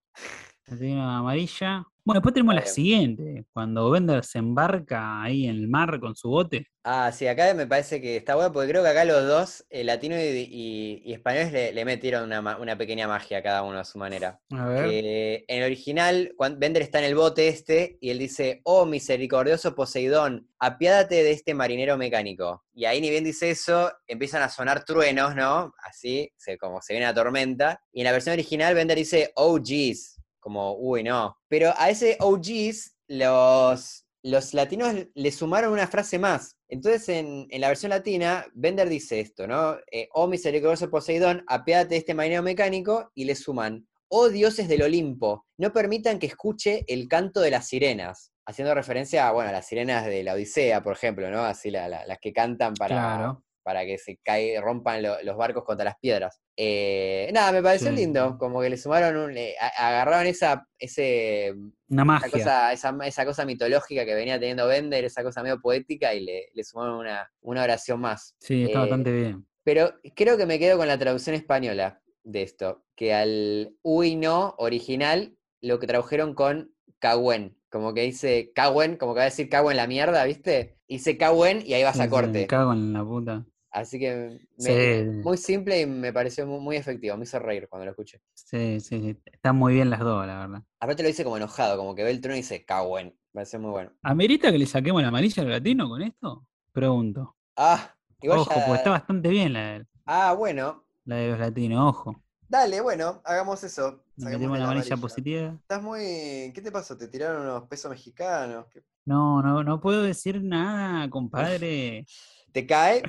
A: Le una amarilla. Bueno, después tenemos la siguiente. Cuando Bender se embarca ahí en el mar con su bote.
B: Ah, sí, acá me parece que está bueno porque creo que acá los dos, eh, latino y, y- y españoles, le, le metieron una, pequeña magia a cada uno a su manera.
A: A ver.
B: En el original, cuando Bender está en el bote este y él dice, oh misericordioso Poseidón, apiádate de este marinero mecánico. Y ahí ni bien dice eso, empiezan a sonar truenos, ¿no? Así, se, como se viene la tormenta. Y en la versión original Bender dice, oh jeez, como, uy, no. Pero a ese jeez, los, los latinos le sumaron una frase más. Entonces, en, en la versión latina, Bender dice esto, ¿no? Eh, oh misericordioso Poseidón, apiádate de este marinero mecánico, y le suman, oh dioses del Olimpo, no permitan que escuche el canto de las sirenas. Haciendo referencia a, bueno, a las sirenas de la Odisea, por ejemplo, ¿no? Así la- la- las que cantan para,
A: Claro.
B: Para que se cae, rompan lo- los barcos contra las piedras. Eh, nada, me pareció
A: Sí.
B: lindo, como que le sumaron, un, le- a- agarraron esa, ese,
A: Una
B: esa
A: magia.
B: cosa, esa, esa cosa mitológica que venía teniendo Bender, esa cosa medio poética, y le, le sumaron una, una oración más.
A: Sí, está
B: Eh,
A: bastante bien.
B: Pero creo que me quedo con la traducción española de esto, que al uy no original lo que tradujeron con cagüen, como que dice cagüen, como que va a decir cagüen la mierda, ¿viste? Dice cagüen y ahí vas a corte.
A: cago en la puta.
B: Así que me-
A: Sí.
B: muy simple y me pareció mu- muy, efectivo, me hizo reír cuando lo escuché.
A: Sí, sí, sí. Están muy bien las dos, la verdad.
B: Aparte lo dice como enojado, como que ve el trono y dice cagüen, me pareció muy bueno.
A: ¿Amerita que le saquemos la amarilla al latino con esto? Pregunto.
B: Ah, igual
A: Ojo,
B: ya-
A: porque está bastante bien la de,
B: Ah, bueno,
A: la de los latinos, ojo.
B: dale, bueno, hagamos eso.
A: Metemos la amarilla
B: amarilla.
A: positiva.
B: Estás muy. ¿Qué te pasó? ¿Te tiraron unos pesos mexicanos? ¿Qué-
A: No, no, no puedo decir nada, compadre.
B: ¿Te cae?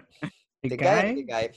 A: ¿Te,
B: ¿Te
A: cae?
B: cae? ¿Te cae?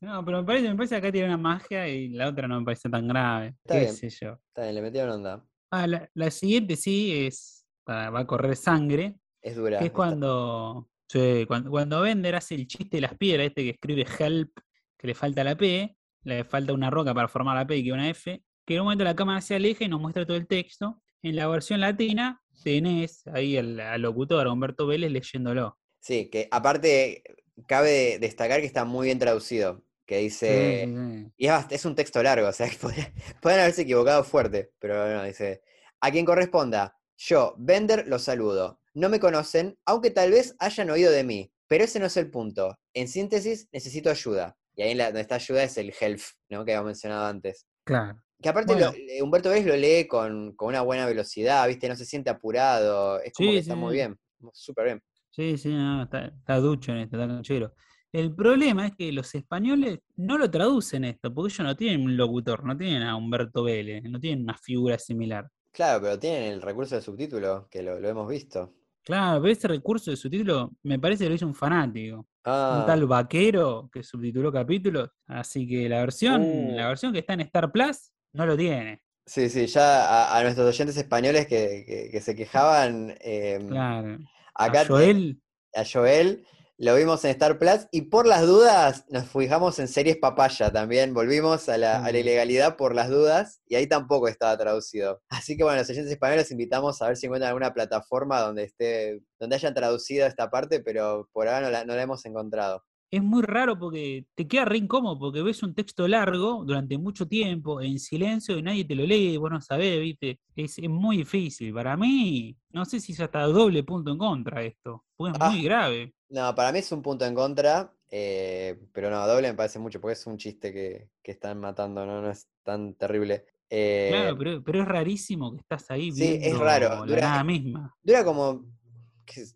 A: No, pero me parece, me parece que acá tiene una magia y la otra no me parece tan grave.
B: Está
A: ¿Qué
B: bien.
A: sé yo?
B: Está bien, le metieron onda.
A: Ah, la, la siguiente sí es. Va a correr sangre.
B: Es dura.
A: Que es cuando, sí, cuando, cuando Bender hace el chiste de las piedras, este que escribe help, que le falta la P, le falta una roca para formar la P y que una F, que en un momento la cámara se aleja y nos muestra todo el texto. En la versión latina tenés ahí al, al locutor, Humberto Vélez, leyéndolo.
B: Sí, que aparte cabe destacar que está muy bien traducido. Que dice.
A: sí, sí.
B: Y es, un texto largo, o sea, que podría- pueden haberse equivocado fuerte, pero no, dice. A quien corresponda, yo, Bender, los saludo. No me conocen, aunque tal vez hayan oído de mí, pero ese no es el punto. En síntesis, necesito ayuda. Y ahí la, donde está ayuda es el help, ¿no? Que había mencionado antes.
A: Claro.
B: Que aparte
A: Bueno.
B: eh, Humberto Vélez lo lee con, con una buena velocidad, ¿viste? No se siente apurado. Es como
A: Sí,
B: que está muy bien. Súper bien.
A: Sí, sí, no, está, está ducho en esto, está canchero. El problema es que los españoles no lo traducen esto, porque ellos no tienen un locutor, no tienen a Humberto Vélez, no tienen una figura similar.
B: Claro, pero tienen el recurso del subtítulo, que lo, lo hemos visto.
A: Claro, pero ese recurso de subtítulo me parece que lo hizo un fanático. Un
B: Ah,
A: tal vaquero que subtituló capítulos. Así que la versión, la
B: Uh.
A: versión que está en Star Plus no lo tiene.
B: sí, sí, ya a, a nuestros oyentes españoles que, que- que se quejaban, em,
A: Claro.
B: Acá
A: a
B: te-
A: Joel,
B: a Joel lo vimos en Star Plus y por las dudas nos fijamos en series papaya también, volvimos a la, a la ilegalidad por las dudas y ahí tampoco estaba traducido. Así que bueno, los oyentes españoles los invitamos a ver si encuentran alguna plataforma donde esté, donde hayan traducido esta parte, pero por ahora no la, no la hemos encontrado.
A: Es muy raro porque te queda re incómodo porque ves un texto largo durante mucho tiempo en silencio y nadie te lo lee, vos no sabés, ¿viste? Es, es muy difícil. Para mí, no sé si es hasta doble punto en contra esto, porque es
B: Ah.
A: muy grave.
B: No, para mí es un punto en contra, eh, pero no, doble me parece mucho, porque es un chiste que, que están matando, ¿no? No es tan terrible. Eh,
A: Claro, pero, pero es rarísimo que estás ahí
B: Sí, es raro, dura-
A: nada misma.
B: Dura como.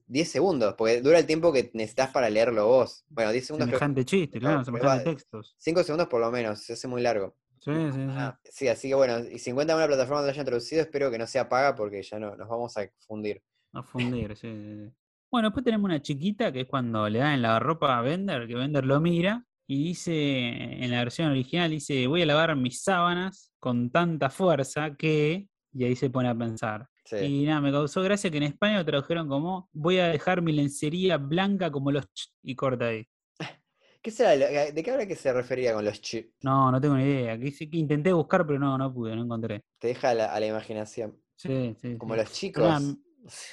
B: 10 segundos, porque dura el tiempo que necesitas para leerlo vos. Bueno, 10 segundos, creo
A: Semejante chiste, claro,
B: no,
A: semejante textos.
B: 5 segundos por lo menos, se hace muy largo.
A: Sí, sí, sí.
B: Ah, sí, así que bueno, y si encuentran una plataforma donde lo hayan traducido, espero que no sea paga porque ya no, nos vamos a fundir.
A: A fundir, sí. Bueno, después tenemos una chiquita que es cuando le dan la ropa a Bender, que Bender lo mira y dice, en la versión original, dice, voy a lavar mis sábanas con tanta fuerza que, y ahí se pone a pensar.
B: Sí.
A: Y nada, me causó gracia que en España lo tradujeron como, voy a dejar mi lencería blanca como los ch, y corta ahí.
B: ¿Qué será? ¿De qué habla que se refería con los chi?
A: No, no tengo ni idea. Que, sí que intenté buscar, pero no, no pude, no encontré.
B: Te deja a la, a la imaginación.
A: Sí, sí,
B: Como
A: sí.
B: los chicos.
A: nada,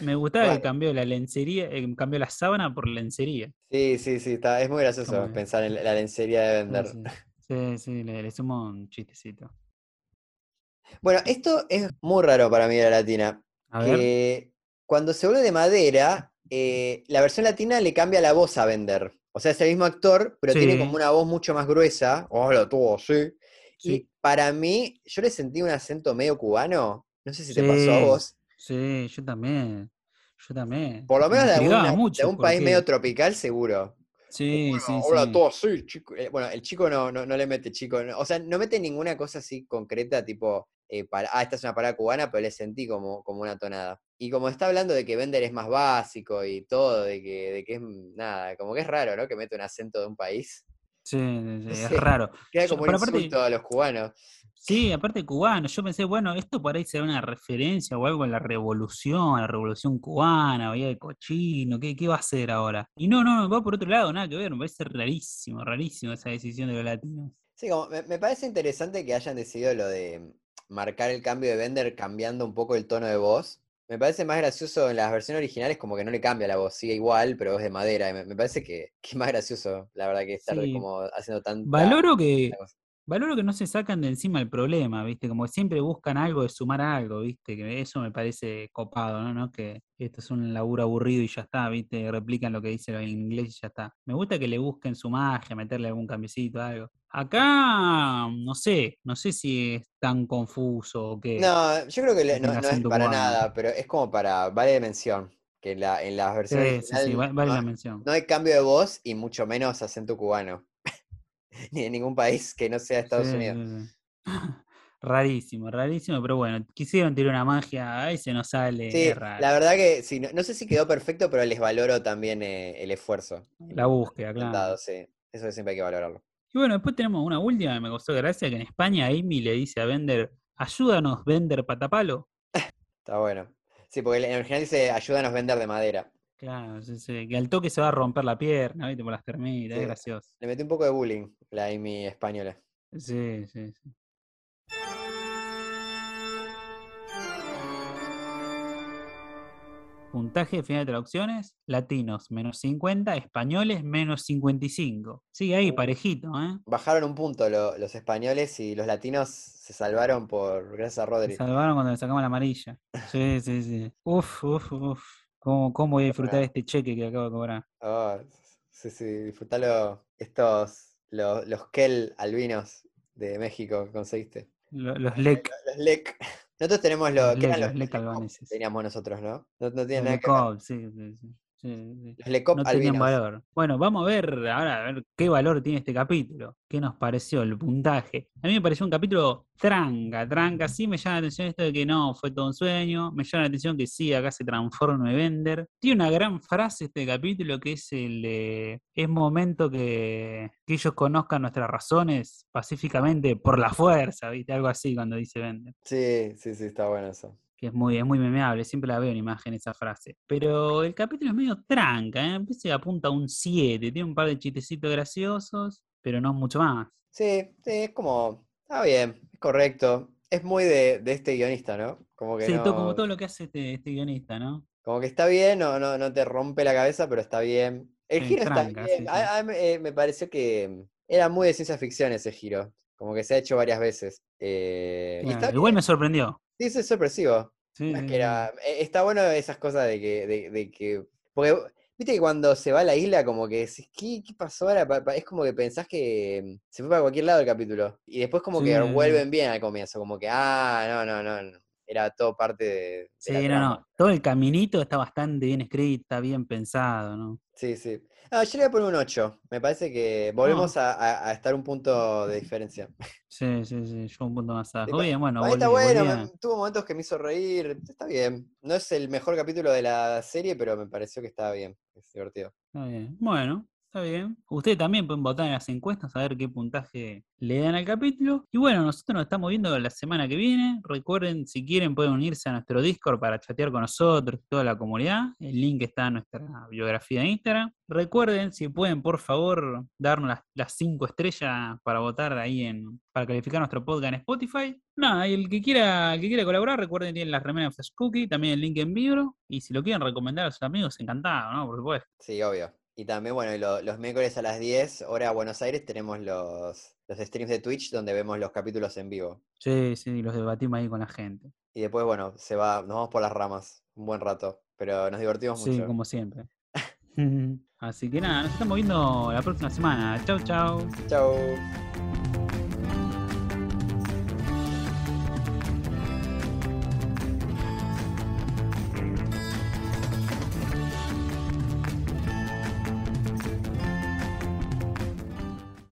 A: me gustaba
B: Bueno.
A: que cambió la lencería, eh, cambió la sábana por lencería.
B: Sí, sí, sí, está, es muy gracioso pensar en la lencería de vender.
A: sí, sí, sí, le, le sumo un chistecito.
B: Bueno, esto es muy raro para mí de la latina.
A: A ver,
B: que cuando se vuelve de madera, eh, la versión latina le cambia la voz a Bender. O sea, es el mismo actor, pero tiene como una voz mucho más gruesa. Hola, tú, sí. Y
A: Sí.
B: para mí, yo le sentí un acento medio cubano. No sé si te pasó a vos.
A: sí, yo también. Yo también.
B: Por lo
A: Me
B: menos de, alguna- de
A: mucho
B: algún país
A: porque-
B: medio tropical, seguro.
A: Sí,
B: Bueno,
A: sí,
B: hola
A: sí.
B: a todos, sí, chico. Eh, Bueno, el chico no, no, no le mete chico. no- o sea, no mete ninguna cosa así concreta, tipo, eh, para, ah, esta es una parada cubana, pero le sentí como, como una tonada. Y como está hablando de que Bender es más básico y todo, de que, de que es mm, nada, como que es raro, ¿no? Que mete un acento de un país.
A: Sí, sí, sí, es raro.
B: Queda
A: Yo-
B: como un
A: pero aparte-
B: insulto a los cubanos.
A: Sí, aparte cubano, yo pensé, bueno, esto por ahí será una referencia o algo en la revolución, la revolución cubana, vía de cochino, ¿qué, qué va a hacer ahora? Y no, no, va por otro lado, nada que ver, me parece rarísimo, rarísimo esa decisión de los latinos.
B: Sí, como me, me parece interesante que hayan decidido lo de marcar el cambio de Bender cambiando un poco el tono de voz. Me parece más gracioso en las versiones originales como que no le cambia la voz, sigue igual, pero es de madera. Me, me parece que, que es más gracioso, la verdad, que estar
A: Sí.
B: como haciendo tanta...
A: Valoro que. Valoro que no se sacan de encima el problema, ¿viste? Como que siempre buscan algo de sumar algo, ¿viste? Que eso me parece copado, ¿no? No que esto es un laburo aburrido y ya está, ¿viste? Replican lo que dice en inglés y ya está. Me gusta que le busquen su magia, meterle algún cambiecito, algo. Acá, no sé, no sé si es tan confuso o qué.
B: No, yo creo que le- no, no es para
A: cubano.
B: nada, pero es como para... Vale de mención, que en, la, en las versiones
A: Sí, vale
B: no,
A: la mención.
B: no hay cambio de voz y mucho menos acento cubano. Ni en ningún país que no sea Estados
A: Sí,
B: Unidos.
A: Rarísimo, rarísimo, pero bueno, quisieron tirar una magia, ahí se nos sale,
B: Sí,
A: raro.
B: la verdad que sí, no, no sé si quedó perfecto, pero les valoro también eh, el esfuerzo.
A: La búsqueda, claro.
B: sí. Eso siempre hay que valorarlo.
A: Y bueno, después tenemos una última que me causó gracia, que en España Amy le dice a Bender, ayúdanos, Bender Patapalo.
B: Está bueno. Sí, porque en el original dice ayúdanos vender de madera.
A: Claro, sí, sí, que al toque se va a romper la pierna, ¿viste? Por las termitas,
B: Sí.
A: es gracioso.
B: Le metí un poco de bullying la Amy española.
A: Sí, sí, sí. Puntaje final de traducciones, latinos menos 50, españoles menos 55. Sigue ahí,
B: Uh.
A: parejito, ¿eh?
B: Bajaron un punto lo- los españoles y los latinos se salvaron por gracias a
A: Se
B: Rodri.
A: salvaron cuando le sacamos la amarilla. Sí, sí, sí. Uf, uf, uf. ¿Cómo, cómo voy a disfrutar este cheque que acabo de cobrar?
B: Oh, sí, sí, disfrutalo. Estos, los, los Kel albinos de México que conseguiste.
A: Lo- Los LEC.
B: Los LEC. Nosotros tenemos lo,
A: Los
B: ¿qué eran
A: LEC,
B: los
A: los albaneses.
B: Teníamos nosotros, ¿no? No, no tiene
A: Los
B: nada que ver.
A: LECOP, sí, sí, sí. Sí,
B: Lecop
A: No tenían valor. Bueno, vamos a ver ahora a ver qué valor tiene este capítulo. ¿Qué nos pareció el puntaje? A mí me pareció un capítulo tranca, tranca. Sí me llama la atención esto de que no, fue todo un sueño. Me llama la atención que sí, acá se transforma en Bender. Tiene una gran frase este capítulo que es el de, es momento que, que ellos conozcan nuestras razones pacíficamente por la fuerza, ¿viste? Algo así cuando dice Bender
B: Sí, sí, sí, está bueno eso.
A: Que es muy, es muy memeable, siempre la veo en imagen esa frase. Pero el capítulo es medio tranca, ¿eh? Apunta a un 7, tiene un par de chistecitos graciosos, pero no mucho más.
B: Sí, sí, es como, está bien, es correcto. Es muy de, de este guionista, ¿no? Como que
A: Sí,
B: no,
A: como todo lo que hace este, este guionista, ¿no?
B: como que está bien, no, no, no te rompe la cabeza, pero está bien. El
A: Sí,
B: giro
A: tranca,
B: está bien.
A: sí.
B: A- a mí, eh, me pareció que era muy de ciencia ficción ese giro. Como que se ha hecho varias veces. Eh, y está
A: igual
B: bien.
A: me sorprendió.
B: Sí, es sorpresivo.
A: Sí, sí,
B: que era- eh, Está bueno esas cosas de que, de, de que. Porque Viste que cuando se va a la isla, como que decís, ¿qué, qué pasó ahora? Es como que pensás que mm, se fue para cualquier lado el capítulo. Y después como que vuelven bien al comienzo, como que, ah, no, no, no, no. Era todo parte de, de
A: Sí,
B: la
A: no,
B: trama.
A: no. Todo el caminito está bastante bien escrito, está bien pensado, ¿no?
B: Sí, sí. No, yo le voy a poner un 8. Me parece que volvemos a, a- a estar un punto de diferencia.
A: Sí, sí, sí. Yo un punto más abajo. Bien, bueno,
B: mí está
A: volví-
B: bueno,
A: volví
B: me- tuvo momentos que me hizo reír, está bien. No es el mejor capítulo de la serie, pero me pareció que estaba bien, es divertido.
A: Está bien. Bueno, está bien. Ustedes también pueden votar en las encuestas a ver qué puntaje le dan al capítulo. Y bueno, nosotros nos estamos viendo la semana que viene. Recuerden, si quieren, pueden unirse a nuestro Discord para chatear con nosotros, toda la comunidad. El link está en nuestra biografía de Instagram. Recuerden, si pueden, por favor, darnos las, las cinco estrellas para votar ahí en. para calificar nuestro podcast en Spotify. Nada, y el que quiera, que quiera colaborar, recuerden tienen las remeras de Cookie, también el link en vivo. Y si lo quieren recomendar a sus amigos, encantado, ¿no? Por supuesto.
B: Sí, obvio. Y también, bueno, y lo- los miércoles a las 10, hora Buenos Aires, tenemos los, los streams de Twitch donde vemos los capítulos en vivo.
A: Sí, sí, los debatimos ahí con la gente.
B: Y después, bueno, se va, nos vamos por las ramas un buen rato, pero nos divertimos
A: Sí,
B: mucho.
A: como siempre. Así que nada, nos estamos viendo la próxima semana. Chau, chau.
B: Chau.